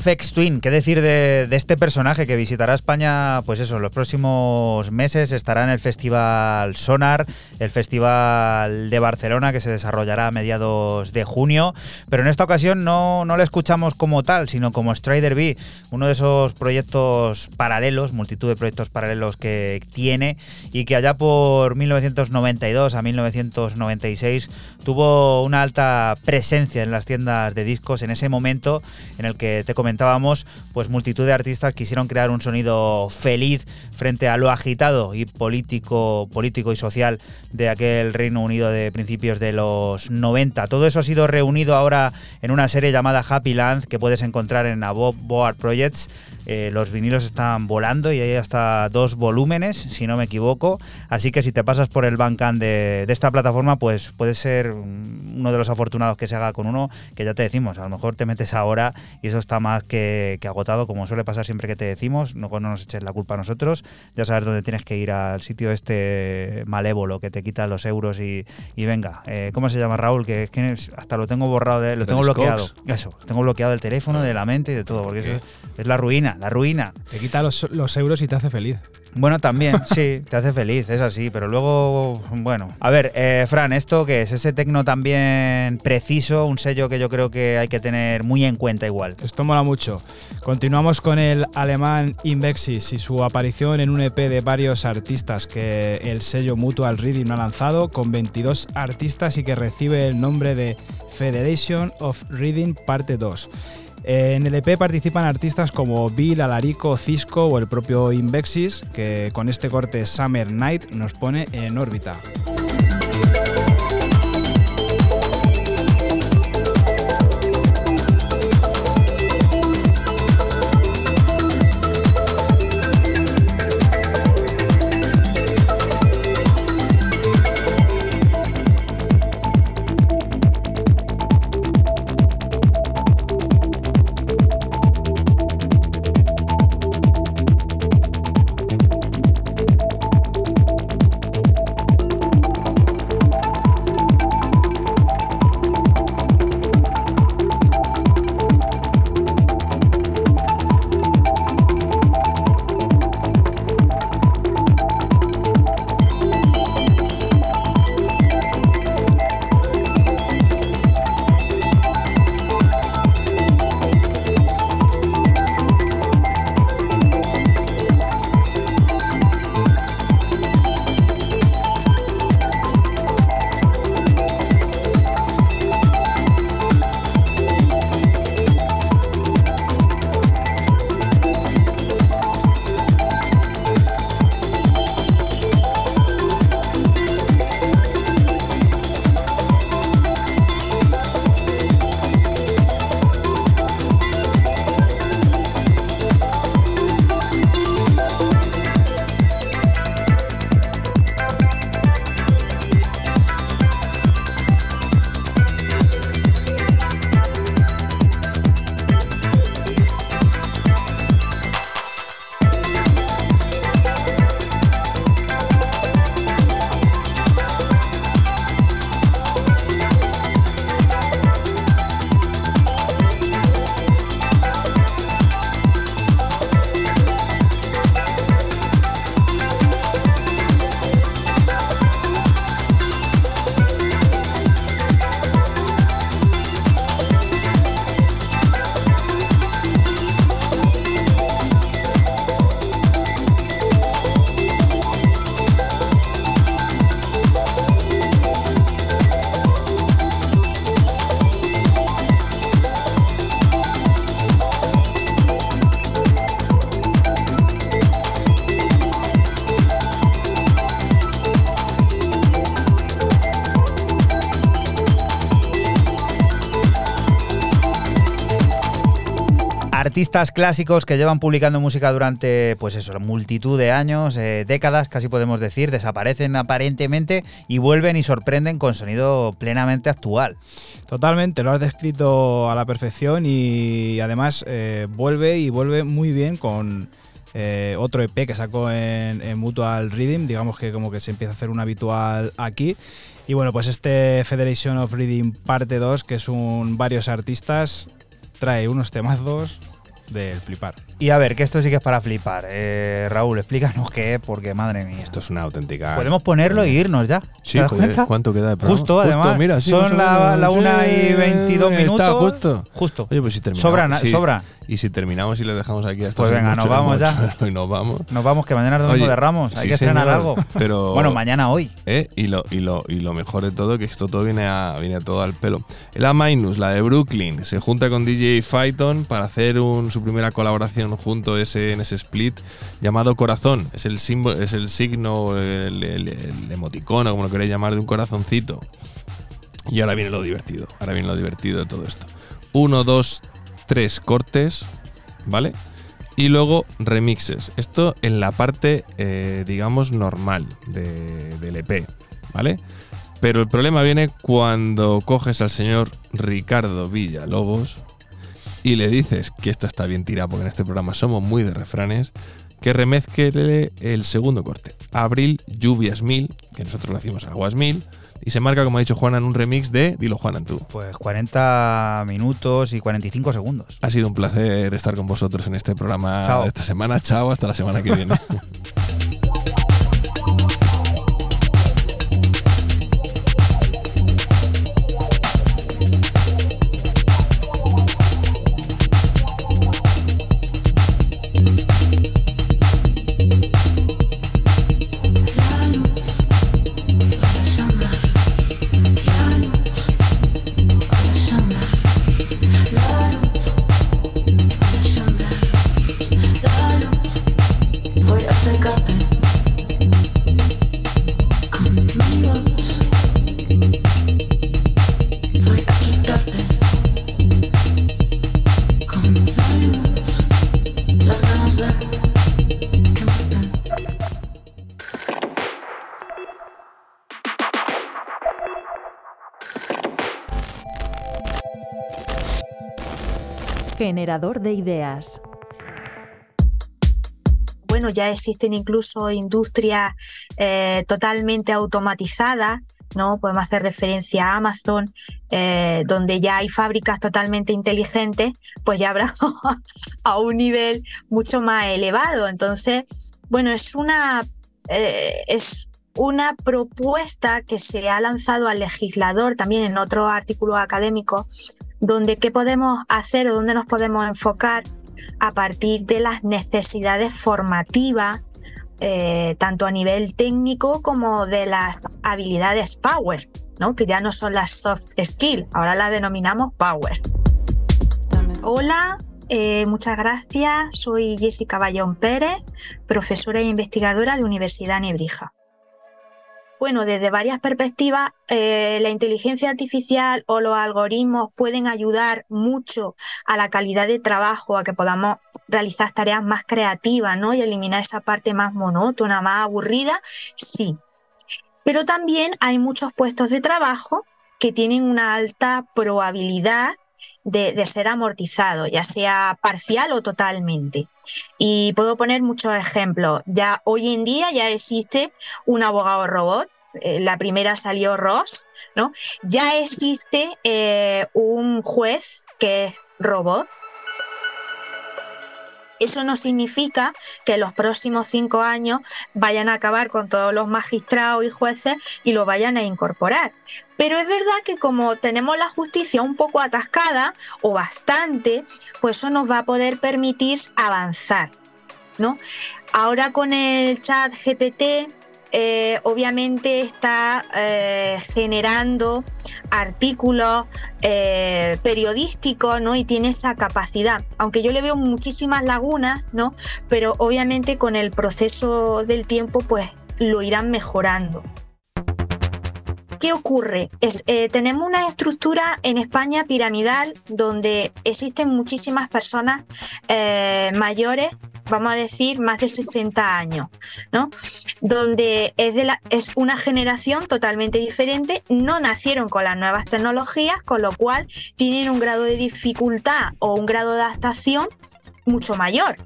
Afex Twin, ¿qué decir de, este personaje que visitará España? Pues eso, en los próximos meses estará en el Festival Sonar, el Festival de Barcelona que se desarrollará a mediados de junio, pero en esta ocasión no, no le escuchamos como tal, sino como Strider B, uno de esos proyectos paralelos, multitud de proyectos paralelos que tiene y que allá por 1992 a 1996 tuvo una alta presencia en las tiendas de discos en ese momento en el que te comentábamos, pues multitud de artistas quisieron crear un sonido feliz frente a lo agitado y político, político y social de aquel Reino Unido de principios de los 90. Todo eso ha sido reunido ahora en una serie llamada Happy Land que puedes encontrar en Bob Board Projects. Eh, los vinilos están volando y hay hasta dos volúmenes, si no me equivoco. Así que si te pasas por el Bandcamp de, de esta plataforma, pues puedes ser uno de los afortunados que se haga con uno, que ya te decimos, a lo mejor te metes ahora y eso está más que, que agotado, como suele pasar siempre que te decimos, no, no nos eches la culpa a nosotros, ya sabes dónde tienes que ir al sitio este malévolo que te quita los euros y, y venga, eh, ¿cómo se llama Raúl? Que que hasta lo tengo borrado, de, lo tengo bloqueado. Cox. Eso, tengo bloqueado el teléfono, de la mente y de todo, porque ¿Por eso es la ruina, la ruina. Te quita los, los euros y te hace feliz. Bueno, también, sí, te hace feliz, es así, pero luego, bueno. A ver, eh, Fran, ¿esto qué es? Ese tecno también preciso, un sello que yo creo que hay que tener muy en cuenta igual. Esto mola mucho. Continuamos con el alemán Invexis y su aparición en un EP de varios artistas que el sello Mutual Reading ha lanzado, con 22 artistas y que recibe el nombre de Federation of Reading Parte 2. En el EP participan artistas como Bill, Alarico, Cisco o el propio Invexis, que con este corte Summer Night nos pone en órbita. Artistas clásicos que llevan publicando música durante, pues eso, multitud de años, eh, décadas, casi podemos decir, desaparecen aparentemente y vuelven y sorprenden con sonido plenamente actual. Totalmente, lo has descrito a la perfección y además eh, vuelve y vuelve muy bien con eh, otro EP que sacó en, en Mutual Rhythm, digamos que como que se empieza a hacer un habitual aquí. Y bueno, pues este Federation of Reading parte 2, que es un varios artistas, trae unos temazos del flipar. Y a ver, que esto sí que es para flipar. Eh, Raúl, explícanos qué es, porque madre mía. Esto es una auténtica. Podemos ponerlo e irnos ya. Sí, ¿Te das cuenta? ¿cuánto queda de programa? Justo, además. mira, sí, son la, la 1 y sí, 22 está minutos. justo. Justo. Oye, pues si terminamos. Sí. sobra. Y si terminamos y le dejamos aquí hasta Pues venga, nos vamos ya. Y nos vamos. Nos vamos, que mañana es domingo Oye, de Ramos. Hay sí, que estrenar algo. Pero, Bueno, mañana hoy. ¿eh? Y, lo, y, lo, y lo mejor de todo, que esto todo viene, a, viene todo al pelo. El A Minus, la de Brooklyn, se junta con DJ Phaeton para hacer un, su primera colaboración junto ese, en ese split llamado Corazón. Es el, símbolo, es el signo, el, el- el emoticono, como lo queréis llamar, de un corazoncito. Y ahora viene lo divertido. Ahora viene lo divertido de todo esto. Uno, dos, tres cortes, ¿vale? Y luego remixes. Esto en la parte, eh, digamos, normal de- del EP, ¿vale? Pero el problema viene cuando coges al señor Ricardo Villalobos y le dices que esto está bien tirado, porque en este programa somos muy de refranes, que remezquele el segundo corte. Abril, lluvias mil, que nosotros lo decimos aguas mil, y se marca, como ha dicho Juana, en un remix de Dilo Juanan tú. Pues 40 minutos y 45 segundos. Ha sido un placer estar con vosotros en este programa Chao. de esta semana. Chao, hasta la semana que viene. Generador de ideas. bueno, ya existen incluso industrias eh, totalmente automatizadas, ¿no? Podemos hacer referencia a Amazon, eh, donde ya hay fábricas totalmente inteligentes, pues ya habrá a un nivel mucho más elevado. Entonces, bueno, es una, eh, es una propuesta que se ha lanzado al legislador también en otros artículos académicos, donde qué podemos hacer o dónde nos podemos enfocar a partir de las necesidades formativas, eh, tanto a nivel técnico como de las habilidades power, ¿no? que ya no son las soft skills, ahora las denominamos power. Hola, eh, muchas gracias. Soy Jessica Bayón Pérez, profesora e investigadora de Universidad Nebrija. Bueno, desde varias perspectivas, eh, la inteligencia artificial o los algoritmos pueden ayudar mucho a la calidad de trabajo, a que podamos realizar tareas más creativas, ¿no? Y eliminar esa parte más monótona, más aburrida, sí. Pero también hay muchos puestos de trabajo que tienen una alta probabilidad de, ser amortizados, ya sea parcial o totalmente. Y puedo poner muchos ejemplos. Ya hoy en día ya existe un abogado robot. eh, la primera salió Ross, ¿no? Ya existe eh, un juez que es robot. Eso no significa que en los próximos cinco años vayan a acabar con todos los magistrados y jueces y lo vayan a incorporar. Pero es verdad que como tenemos la justicia un poco atascada o bastante, pues eso nos va a poder permitir avanzar. ¿no? Ahora con el chat GPT, eh, obviamente está eh, generando artículos eh, periodísticos, ¿no? Y tiene esa capacidad. Aunque yo le veo muchísimas lagunas, ¿no? Pero obviamente con el proceso del tiempo, pues lo irán mejorando. ¿Qué ocurre? Es, tenemos una estructura en España piramidal donde existen muchísimas personas mayores, vamos a decir, más de 60 años, ¿no? Donde es, de la, es una generación totalmente diferente, no nacieron con las nuevas tecnologías, con lo cual tienen un grado de dificultad o un grado de adaptación mucho mayor.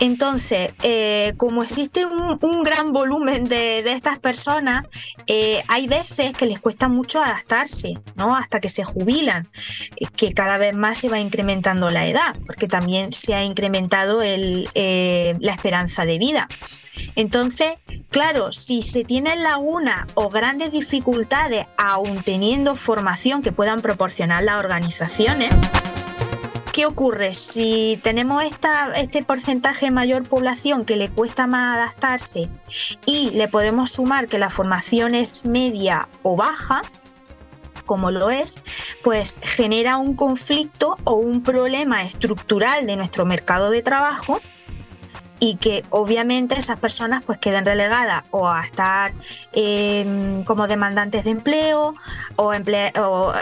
Entonces, eh, como existe un, gran volumen de, estas personas, eh, hay veces que les cuesta mucho adaptarse, ¿no? Hasta que se jubilan, eh, que cada vez más se va incrementando la edad, porque también se ha incrementado la esperanza de vida. Entonces, claro, si se tienen lagunas o grandes dificultades, aún teniendo formación que puedan proporcionar las organizaciones, ¿Qué ocurre? Si tenemos este porcentaje mayor población que le cuesta más adaptarse y le podemos sumar que la formación es media o baja, como lo es, pues genera un conflicto o un problema estructural de nuestro mercado de trabajo y que obviamente esas personas pues queden relegadas o a estar eh, como demandantes de empleo o, emple o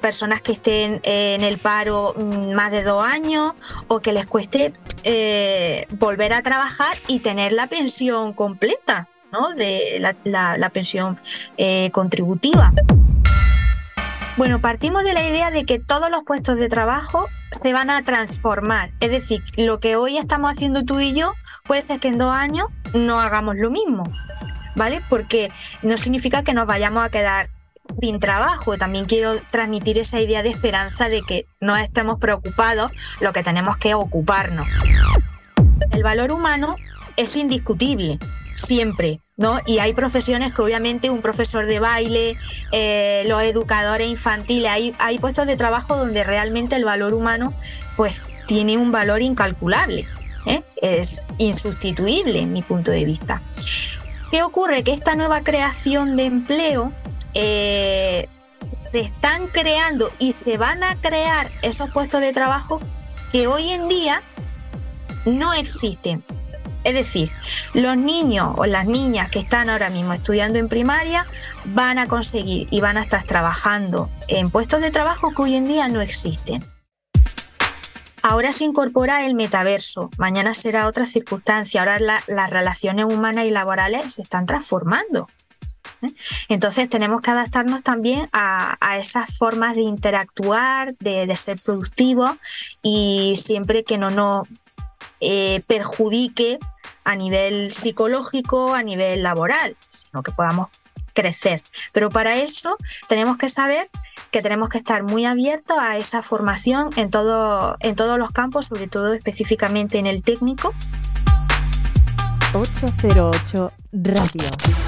personas que estén en el paro mm, más de dos años o que les cueste eh, volver a trabajar y tener la pensión completa, ¿no? De la, la, la pensión eh, contributiva. Bueno, partimos de la idea de que todos los puestos de trabajo se van a transformar. Es decir, lo que hoy estamos haciendo tú y yo, puede ser que en dos años no hagamos lo mismo, ¿vale? Porque no significa que nos vayamos a quedar sin trabajo. También quiero transmitir esa idea de esperanza de que no estemos preocupados, lo que tenemos que ocuparnos. El valor humano es indiscutible, siempre, ¿no? Y hay profesiones que obviamente un profesor de baile, eh, los educadores infantiles, hay, hay puestos de trabajo donde realmente el valor humano pues tiene un valor incalculable, ¿eh? es insustituible en mi punto de vista. ¿Qué ocurre? Que esta nueva creación de empleo eh, se están creando y se van a crear esos puestos de trabajo que hoy en día no existen. Es decir, los niños o las niñas que están ahora mismo estudiando en primaria van a conseguir y van a estar trabajando en puestos de trabajo que hoy en día no existen. Ahora se incorpora el metaverso, mañana será otra circunstancia, ahora la, las relaciones humanas y laborales se están transformando. ¿eh? Entonces tenemos que adaptarnos también a, a esas formas de interactuar, de, de, ser productivos y siempre que no nos eh, perjudique a nivel psicológico, a nivel laboral, sino que podamos crecer. Pero para eso tenemos que saber que tenemos que estar muy abiertos a esa formación en, todo, en todos los campos, sobre todo específicamente en el técnico. 808 Radio.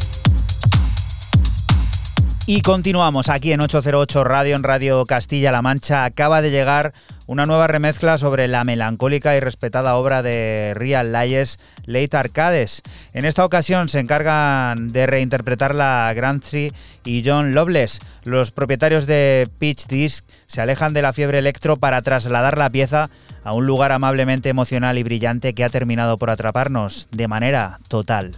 Y continuamos aquí en 808 Radio, en Radio Castilla-La Mancha. Acaba de llegar una nueva remezcla sobre la melancólica y respetada obra de Real Layes, Late Arcades. En esta ocasión se encargan de reinterpretarla Grant Tree y John Loveless. Los propietarios de Pitch Disc se alejan de la fiebre electro para trasladar la pieza a un lugar amablemente emocional y brillante que ha terminado por atraparnos de manera total.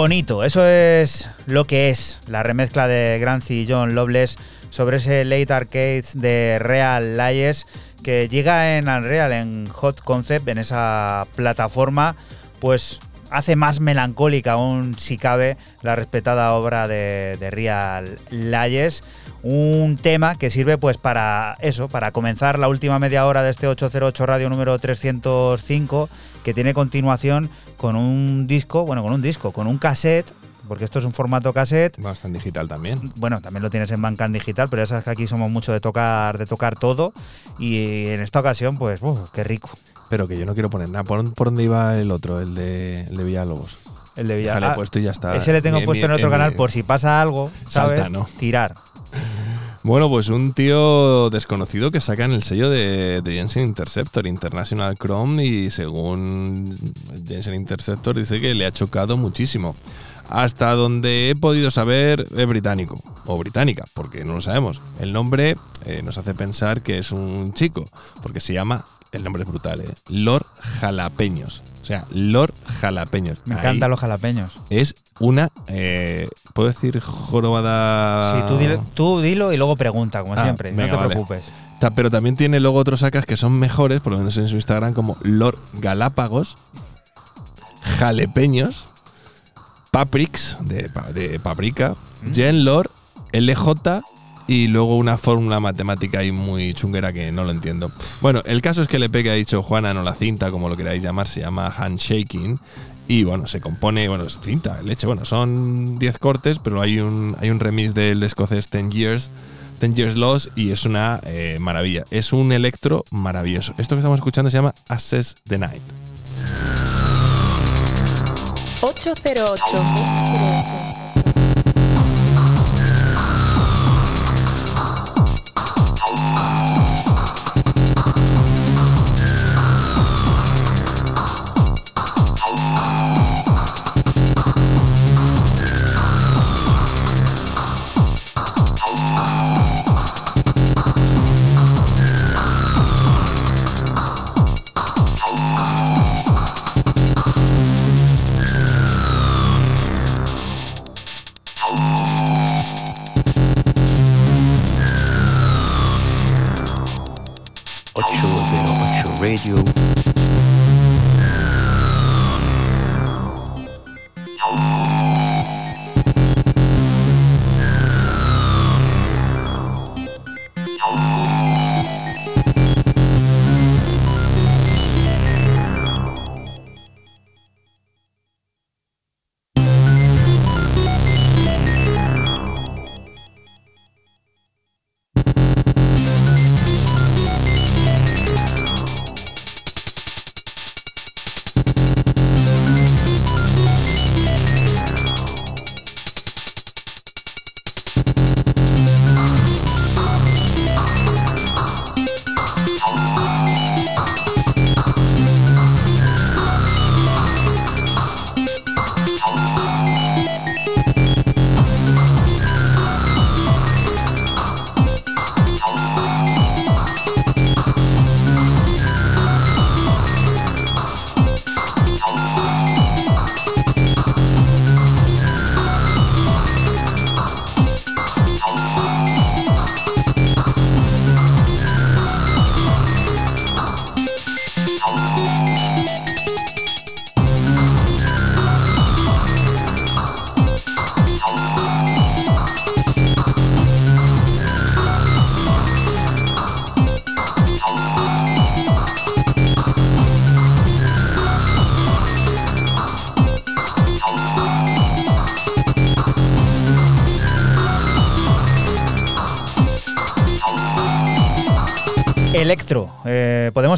Bonito, eso es lo que es la remezcla de Grancy y John Loveless sobre ese Late Arcades de Real Lies que llega en Unreal, en Hot Concept, en esa plataforma, pues hace más melancólica aún, si cabe, la respetada obra de, de Real Lies. Un tema que sirve pues para eso, para comenzar la última media hora de este 808 radio número 305, que tiene continuación con un disco, bueno, con un disco, con un cassette, porque esto es un formato cassette. Bastante digital también. Bueno, también lo tienes en Bandcamp digital, pero ya sabes que aquí somos mucho de tocar, de tocar todo. Y en esta ocasión, pues, uf, qué rico. Pero que yo no quiero poner nada. ¿Por, por dónde iba el otro, el de, el de Villalobos? El de Villalobos. puesto y ya está. Ese le tengo mi- puesto en en otro canal por si pasa algo, ¿sabes? Salta, ¿no? Tirar. Bueno, pues un tío desconocido que saca en el sello de, de Jensen Interceptor, International Chrome, y según Jensen Interceptor dice que le ha chocado muchísimo. Hasta donde he podido saber es británico, o británica, porque no lo sabemos. El nombre eh, nos hace pensar que es un chico, porque se llama, el nombre es brutal, ¿eh? Lord Jalapeños. O sea, Lord Jalapeños. Me Ahí encantan los jalapeños. Es una, eh, ¿puedo decir jorobada? Sí, tú, dilo, tú dilo y luego pregunta, como Ah, siempre. venga, no te vale. preocupes. Ta- Pero también tiene luego otros sacas que son mejores, por lo menos en su Instagram, como Lord Galápagos, Jalepeños, Paprix, de, pa- de paprika, Gen Lord, LJ y luego una fórmula matemática ahí muy chunguera que no lo entiendo. Bueno, el caso es que el EP que ha dicho Juana, no la cinta, como lo queráis llamar, se llama Handshaking. Y bueno, se compone, bueno, es cinta, leche, bueno, son 10 cortes, pero hay un, hay un remix del escocés 10 Years, 10 Years Lost y es una eh, maravilla. Es un electro maravilloso. Esto que estamos escuchando se llama Access the Night. 808. 808. Radio.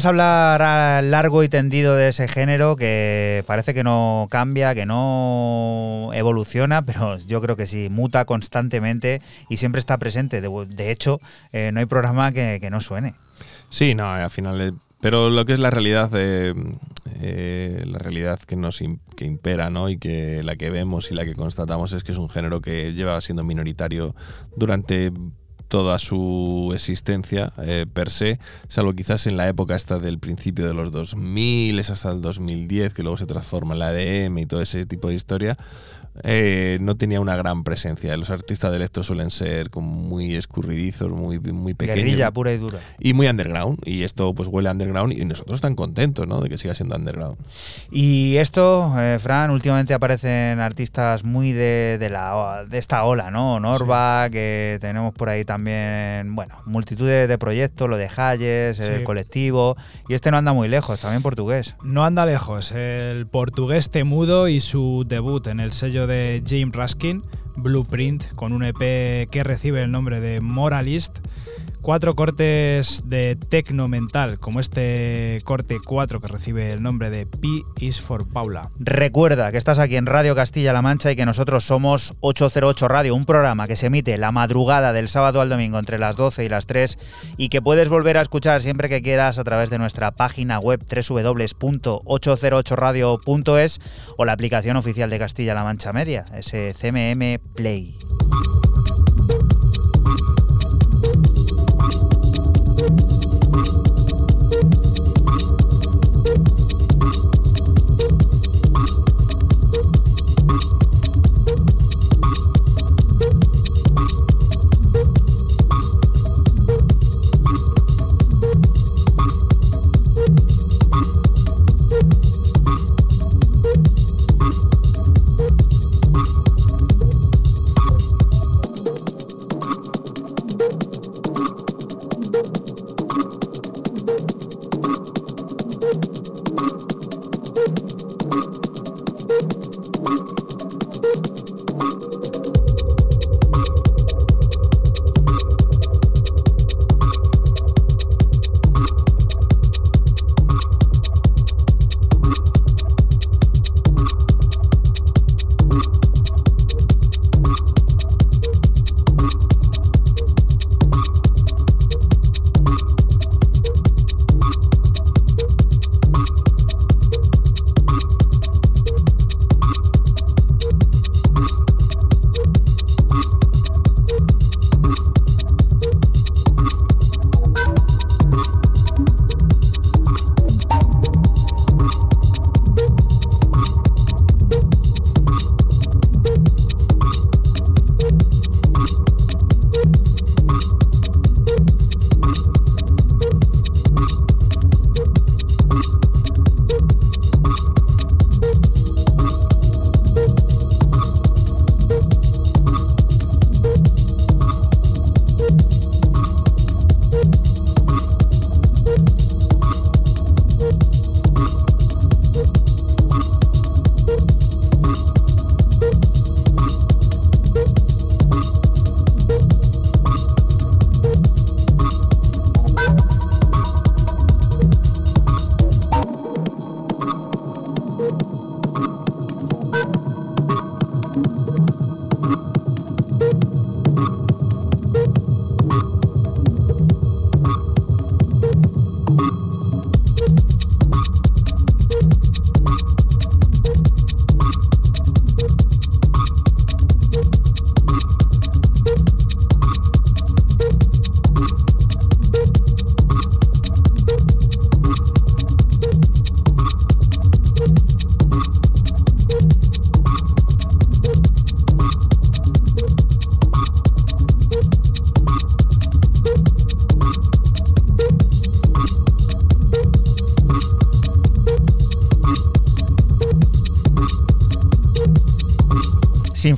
Hablar largo y tendido de ese género que parece que no cambia, que no evoluciona, pero yo creo que sí, muta constantemente y siempre está presente. De, hecho, eh, no hay programa que, no suene. Sí, no, al final. Pero lo que es la realidad, eh, eh, la realidad que nos que impera, ¿no? Y que la que vemos y la que constatamos es que es un género que lleva siendo minoritario durante toda su existencia eh, per se, salvo quizás en la época hasta del principio de los 2000, es hasta el 2010, que luego se transforma en la EDM y todo ese tipo de historia, eh, no tenía una gran presencia. Los artistas de electro suelen ser como muy escurridizos, muy, muy pequeños. Guerrilla pura y dura. Y muy underground. Y esto pues huele a underground y nosotros tan contentos, ¿no? De que siga siendo underground. Y esto, eh, Fran, últimamente aparecen artistas muy de, de la, de esta ola, ¿no? Norva, que tenemos por ahí también, bueno, multitud de, de proyectos, lo de Hayes, el Sí. colectivo, y este no anda muy lejos, también portugués. No anda lejos, el portugués Temudo y su debut en el sello de Jim Raskin, Blueprint, con un EP que recibe el nombre de Moralist. Cuatro cortes de tecno mental, como este corte 4 que recibe el nombre de P is for Paula. Recuerda que estás aquí en Radio Castilla-La Mancha y que nosotros somos 808 Radio, un programa que se emite la madrugada del sábado al domingo entre las 12 y las 3 y que puedes volver a escuchar siempre que quieras a través de nuestra página web www.808radio.es o la aplicación oficial de Castilla-La Mancha Media, ese CMM Play.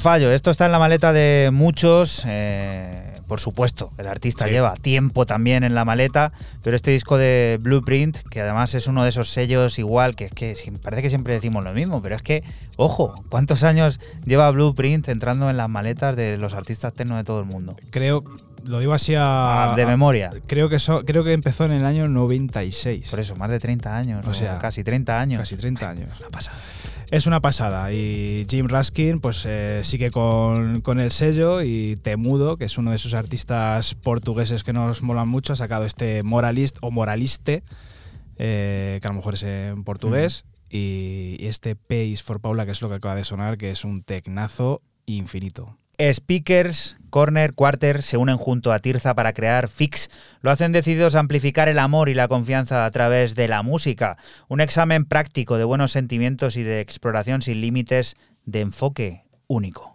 Fallo, esto está en la maleta de muchos. eh, por supuesto, el artista Sí. lleva tiempo también en la maleta, pero este disco de Blueprint, que además es uno de esos sellos igual, que es que parece que siempre decimos lo mismo, pero es que, ojo, ¿cuántos años lleva Blueprint entrando en las maletas de los artistas techno de todo el mundo? Creo, lo digo así a, Ah, de a- memoria. Creo que, so- creo que empezó en el año 96. Por eso, más de 30 años, O o, sea, casi 30 años. Casi 30 años. Una pasada. Es una pasada. Y Jim Raskin, pues eh, sigue con, con el sello. Y Temudo, que es uno de esos artistas portugueses que nos molan mucho, ha sacado este Moralist o Moraliste, eh, que a lo mejor es en portugués. y, y este Pace for Paula, que es lo que acaba de sonar, que es un tecnazo infinito. Speakers, Corner, Quarter se unen junto a Tirza para crear Fix. Lo hacen decididos a amplificar el amor y la confianza a través de la música. Un examen práctico de buenos sentimientos y de exploración sin límites de enfoque único.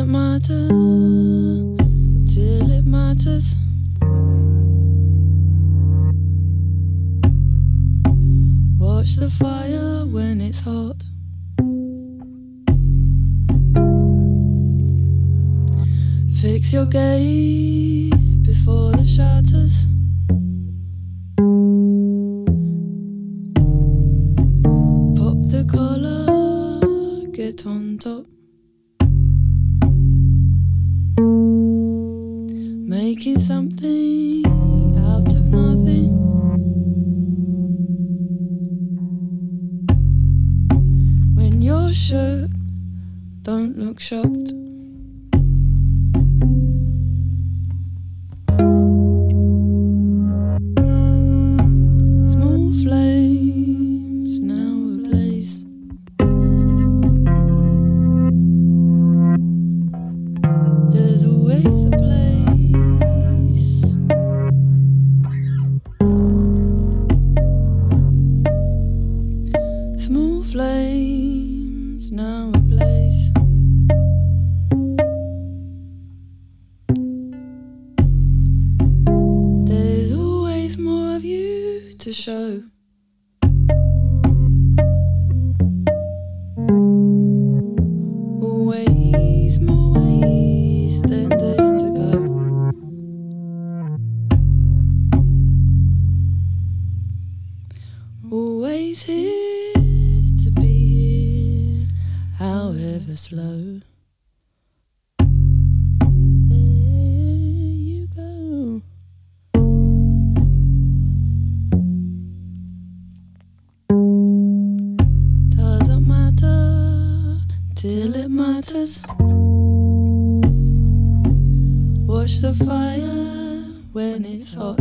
Doesn't matter till it matters. Watch the fire when it's hot. Fix your gaze before the shatters. Pop the collar, get on top. gesnookshopt. The fire when it's hot.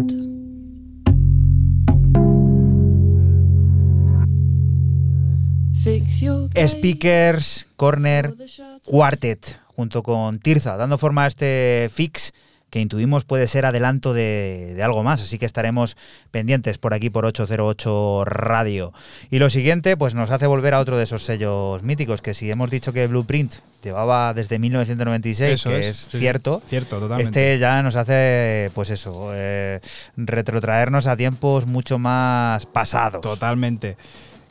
Speakers, Corner, Quartet, junto con Tirza, dando forma a este fix que intuimos puede ser adelanto de, de algo más, así que estaremos pendientes por aquí por 808 Radio. Y lo siguiente, pues nos hace volver a otro de esos sellos míticos, que si hemos dicho que Blueprint llevaba desde 1996, Eso que es, es, sí. cierto, Cierto, totalmente. este ya nos hace, pues eso, eh, retrotraernos a tiempos mucho más pasados. Totalmente.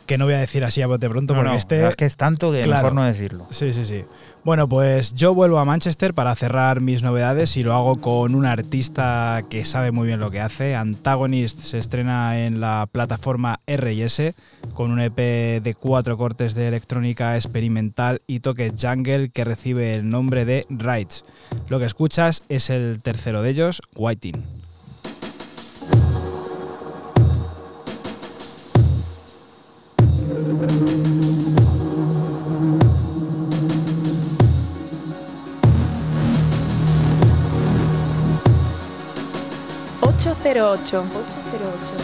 Que no voy a decir así a bote pronto No, porque no, este. es que es tanto que mejor no decirlo. Sí, sí, sí. Bueno, pues yo vuelvo a Manchester para cerrar mis novedades y lo hago con un artista que sabe muy bien lo que hace. Antagonist se estrena en la plataforma RS con un EP de cuatro cortes de electrónica experimental y toque jungle que recibe el nombre de Rights. Lo que escuchas es el tercero de ellos, Whiting. 808. 808.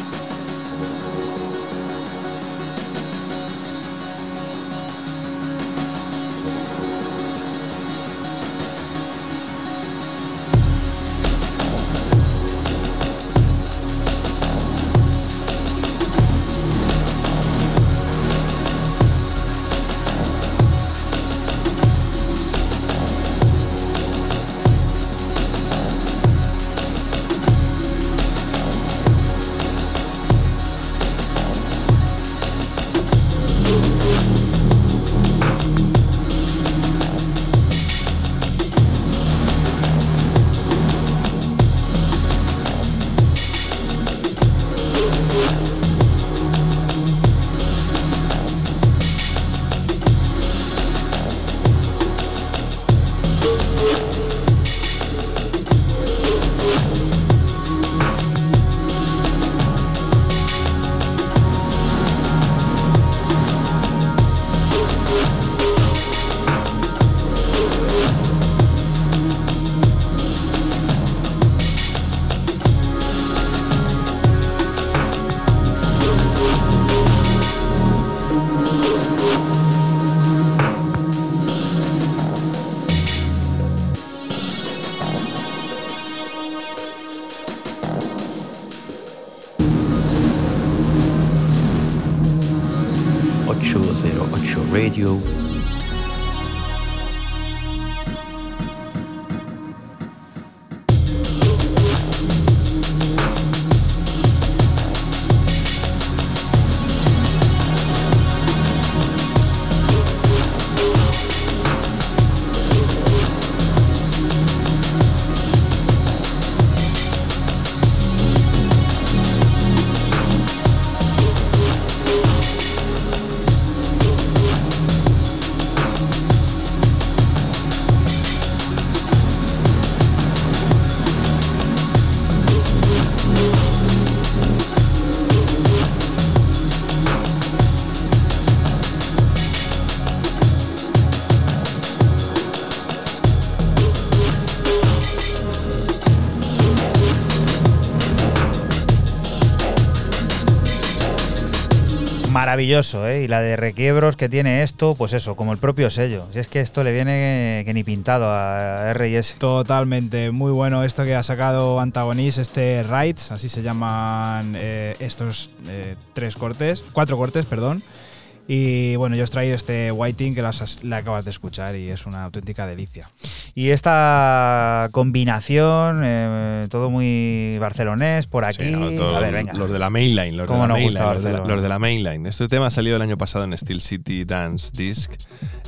Maravilloso, ¿eh? Y la de requiebros que tiene esto, pues eso, como el propio sello. Si es que esto le viene que ni pintado a R&S. Totalmente, muy bueno esto que ha sacado Antagonist, este Rights, así se llaman eh, estos eh, tres cortes, cuatro cortes, perdón. Y bueno, yo os he traído este Whiting que la acabas de escuchar y es una auténtica delicia. Y esta combinación, eh, todo muy barcelonés, por aquí. Sí, no, todo- a ver, venga. Los de la mainline, los de ¿Cómo la mainline, los de la, los de la mainline. Este tema ha salido el año pasado en Steel City Dance Disc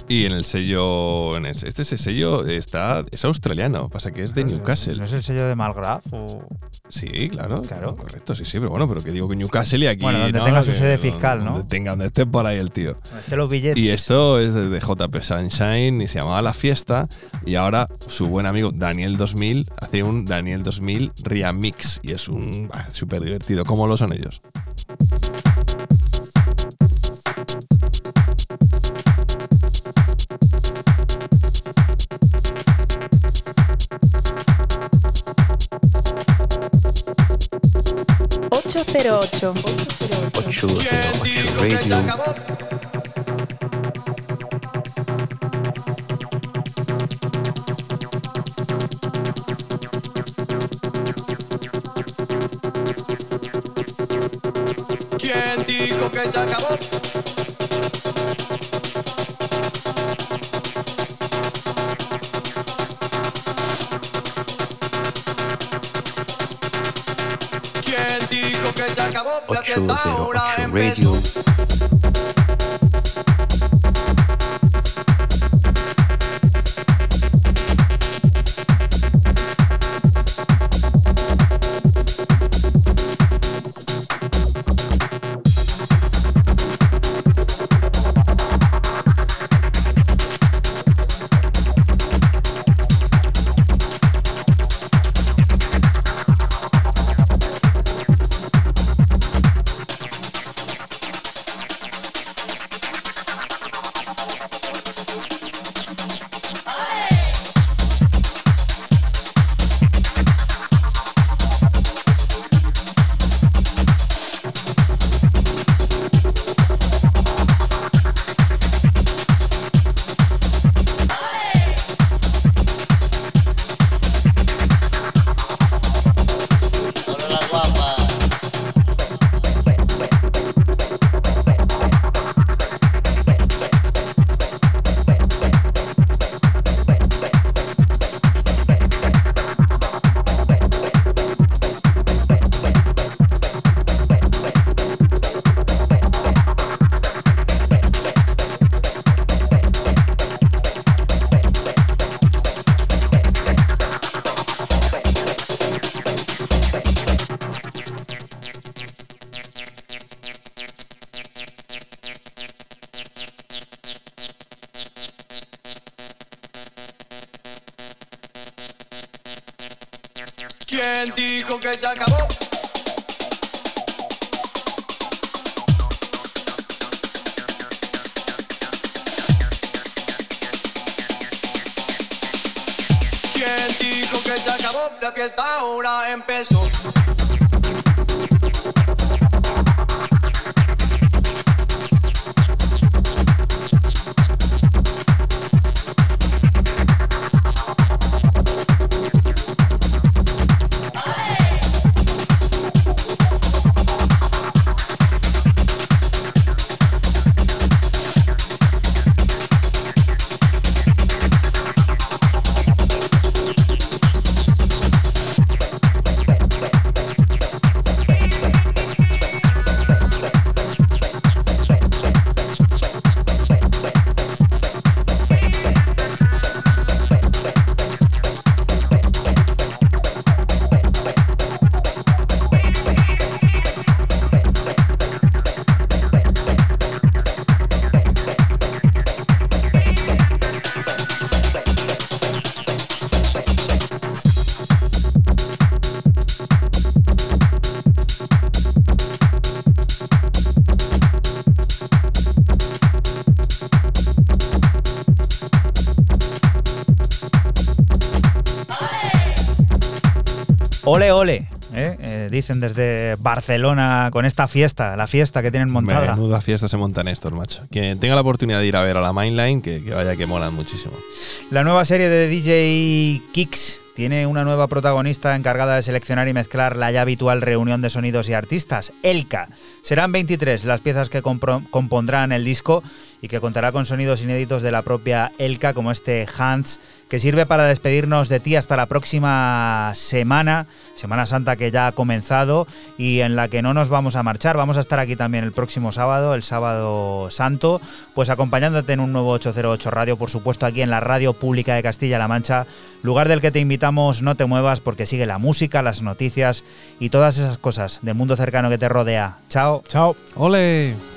y en el sello, en es- este ese sello está es australiano, pasa que es de Newcastle. ¿No es el sello de Malgraf? o- Sí, claro, correcto, sí, sí, pero bueno, pero que digo que Newcastle y aquí Bueno, donde ¿no? tenga su sede donde- fiscal, ¿no? Donde tenga, donde esté por ahí el tío. Este los billetes. Y esto es de, de JP Sunshine y se llamaba La Fiesta. Y ahora su buen amigo Daniel 2000 hace un Daniel 2000 Remix. Y es un bah, súper divertido. ¿Cómo lo son ellos? Ocho 808 Radio. ¿Quién dijo que se acabó? 808 empezó. Radio. Dijo que dicen desde Barcelona con esta fiesta, la fiesta que tienen montada. Menuda fiesta se montan estos, macho. Quien tenga la oportunidad de ir a ver a la Mainline, que, que vaya que molan muchísimo. La nueva serie de DJ Kicks tiene una nueva protagonista encargada de seleccionar y mezclar la ya habitual reunión de sonidos y artistas, Elka. Serán 23 las piezas que compondrán el disco y que contará con sonidos inéditos de la propia Elka, como este Hans, que sirve para despedirnos de ti hasta la próxima semana, Semana Santa que ya ha comenzado y en la que no nos vamos a marchar. Vamos a estar aquí también el próximo sábado, el sábado santo, pues acompañándote en un nuevo 808 Radio, por supuesto aquí en la Radio Pública de Castilla-La Mancha, lugar del que te invitamos no te muevas porque sigue la música, las noticias y todas esas cosas del mundo cercano que te rodea. Chao. Chao. ¡Ole!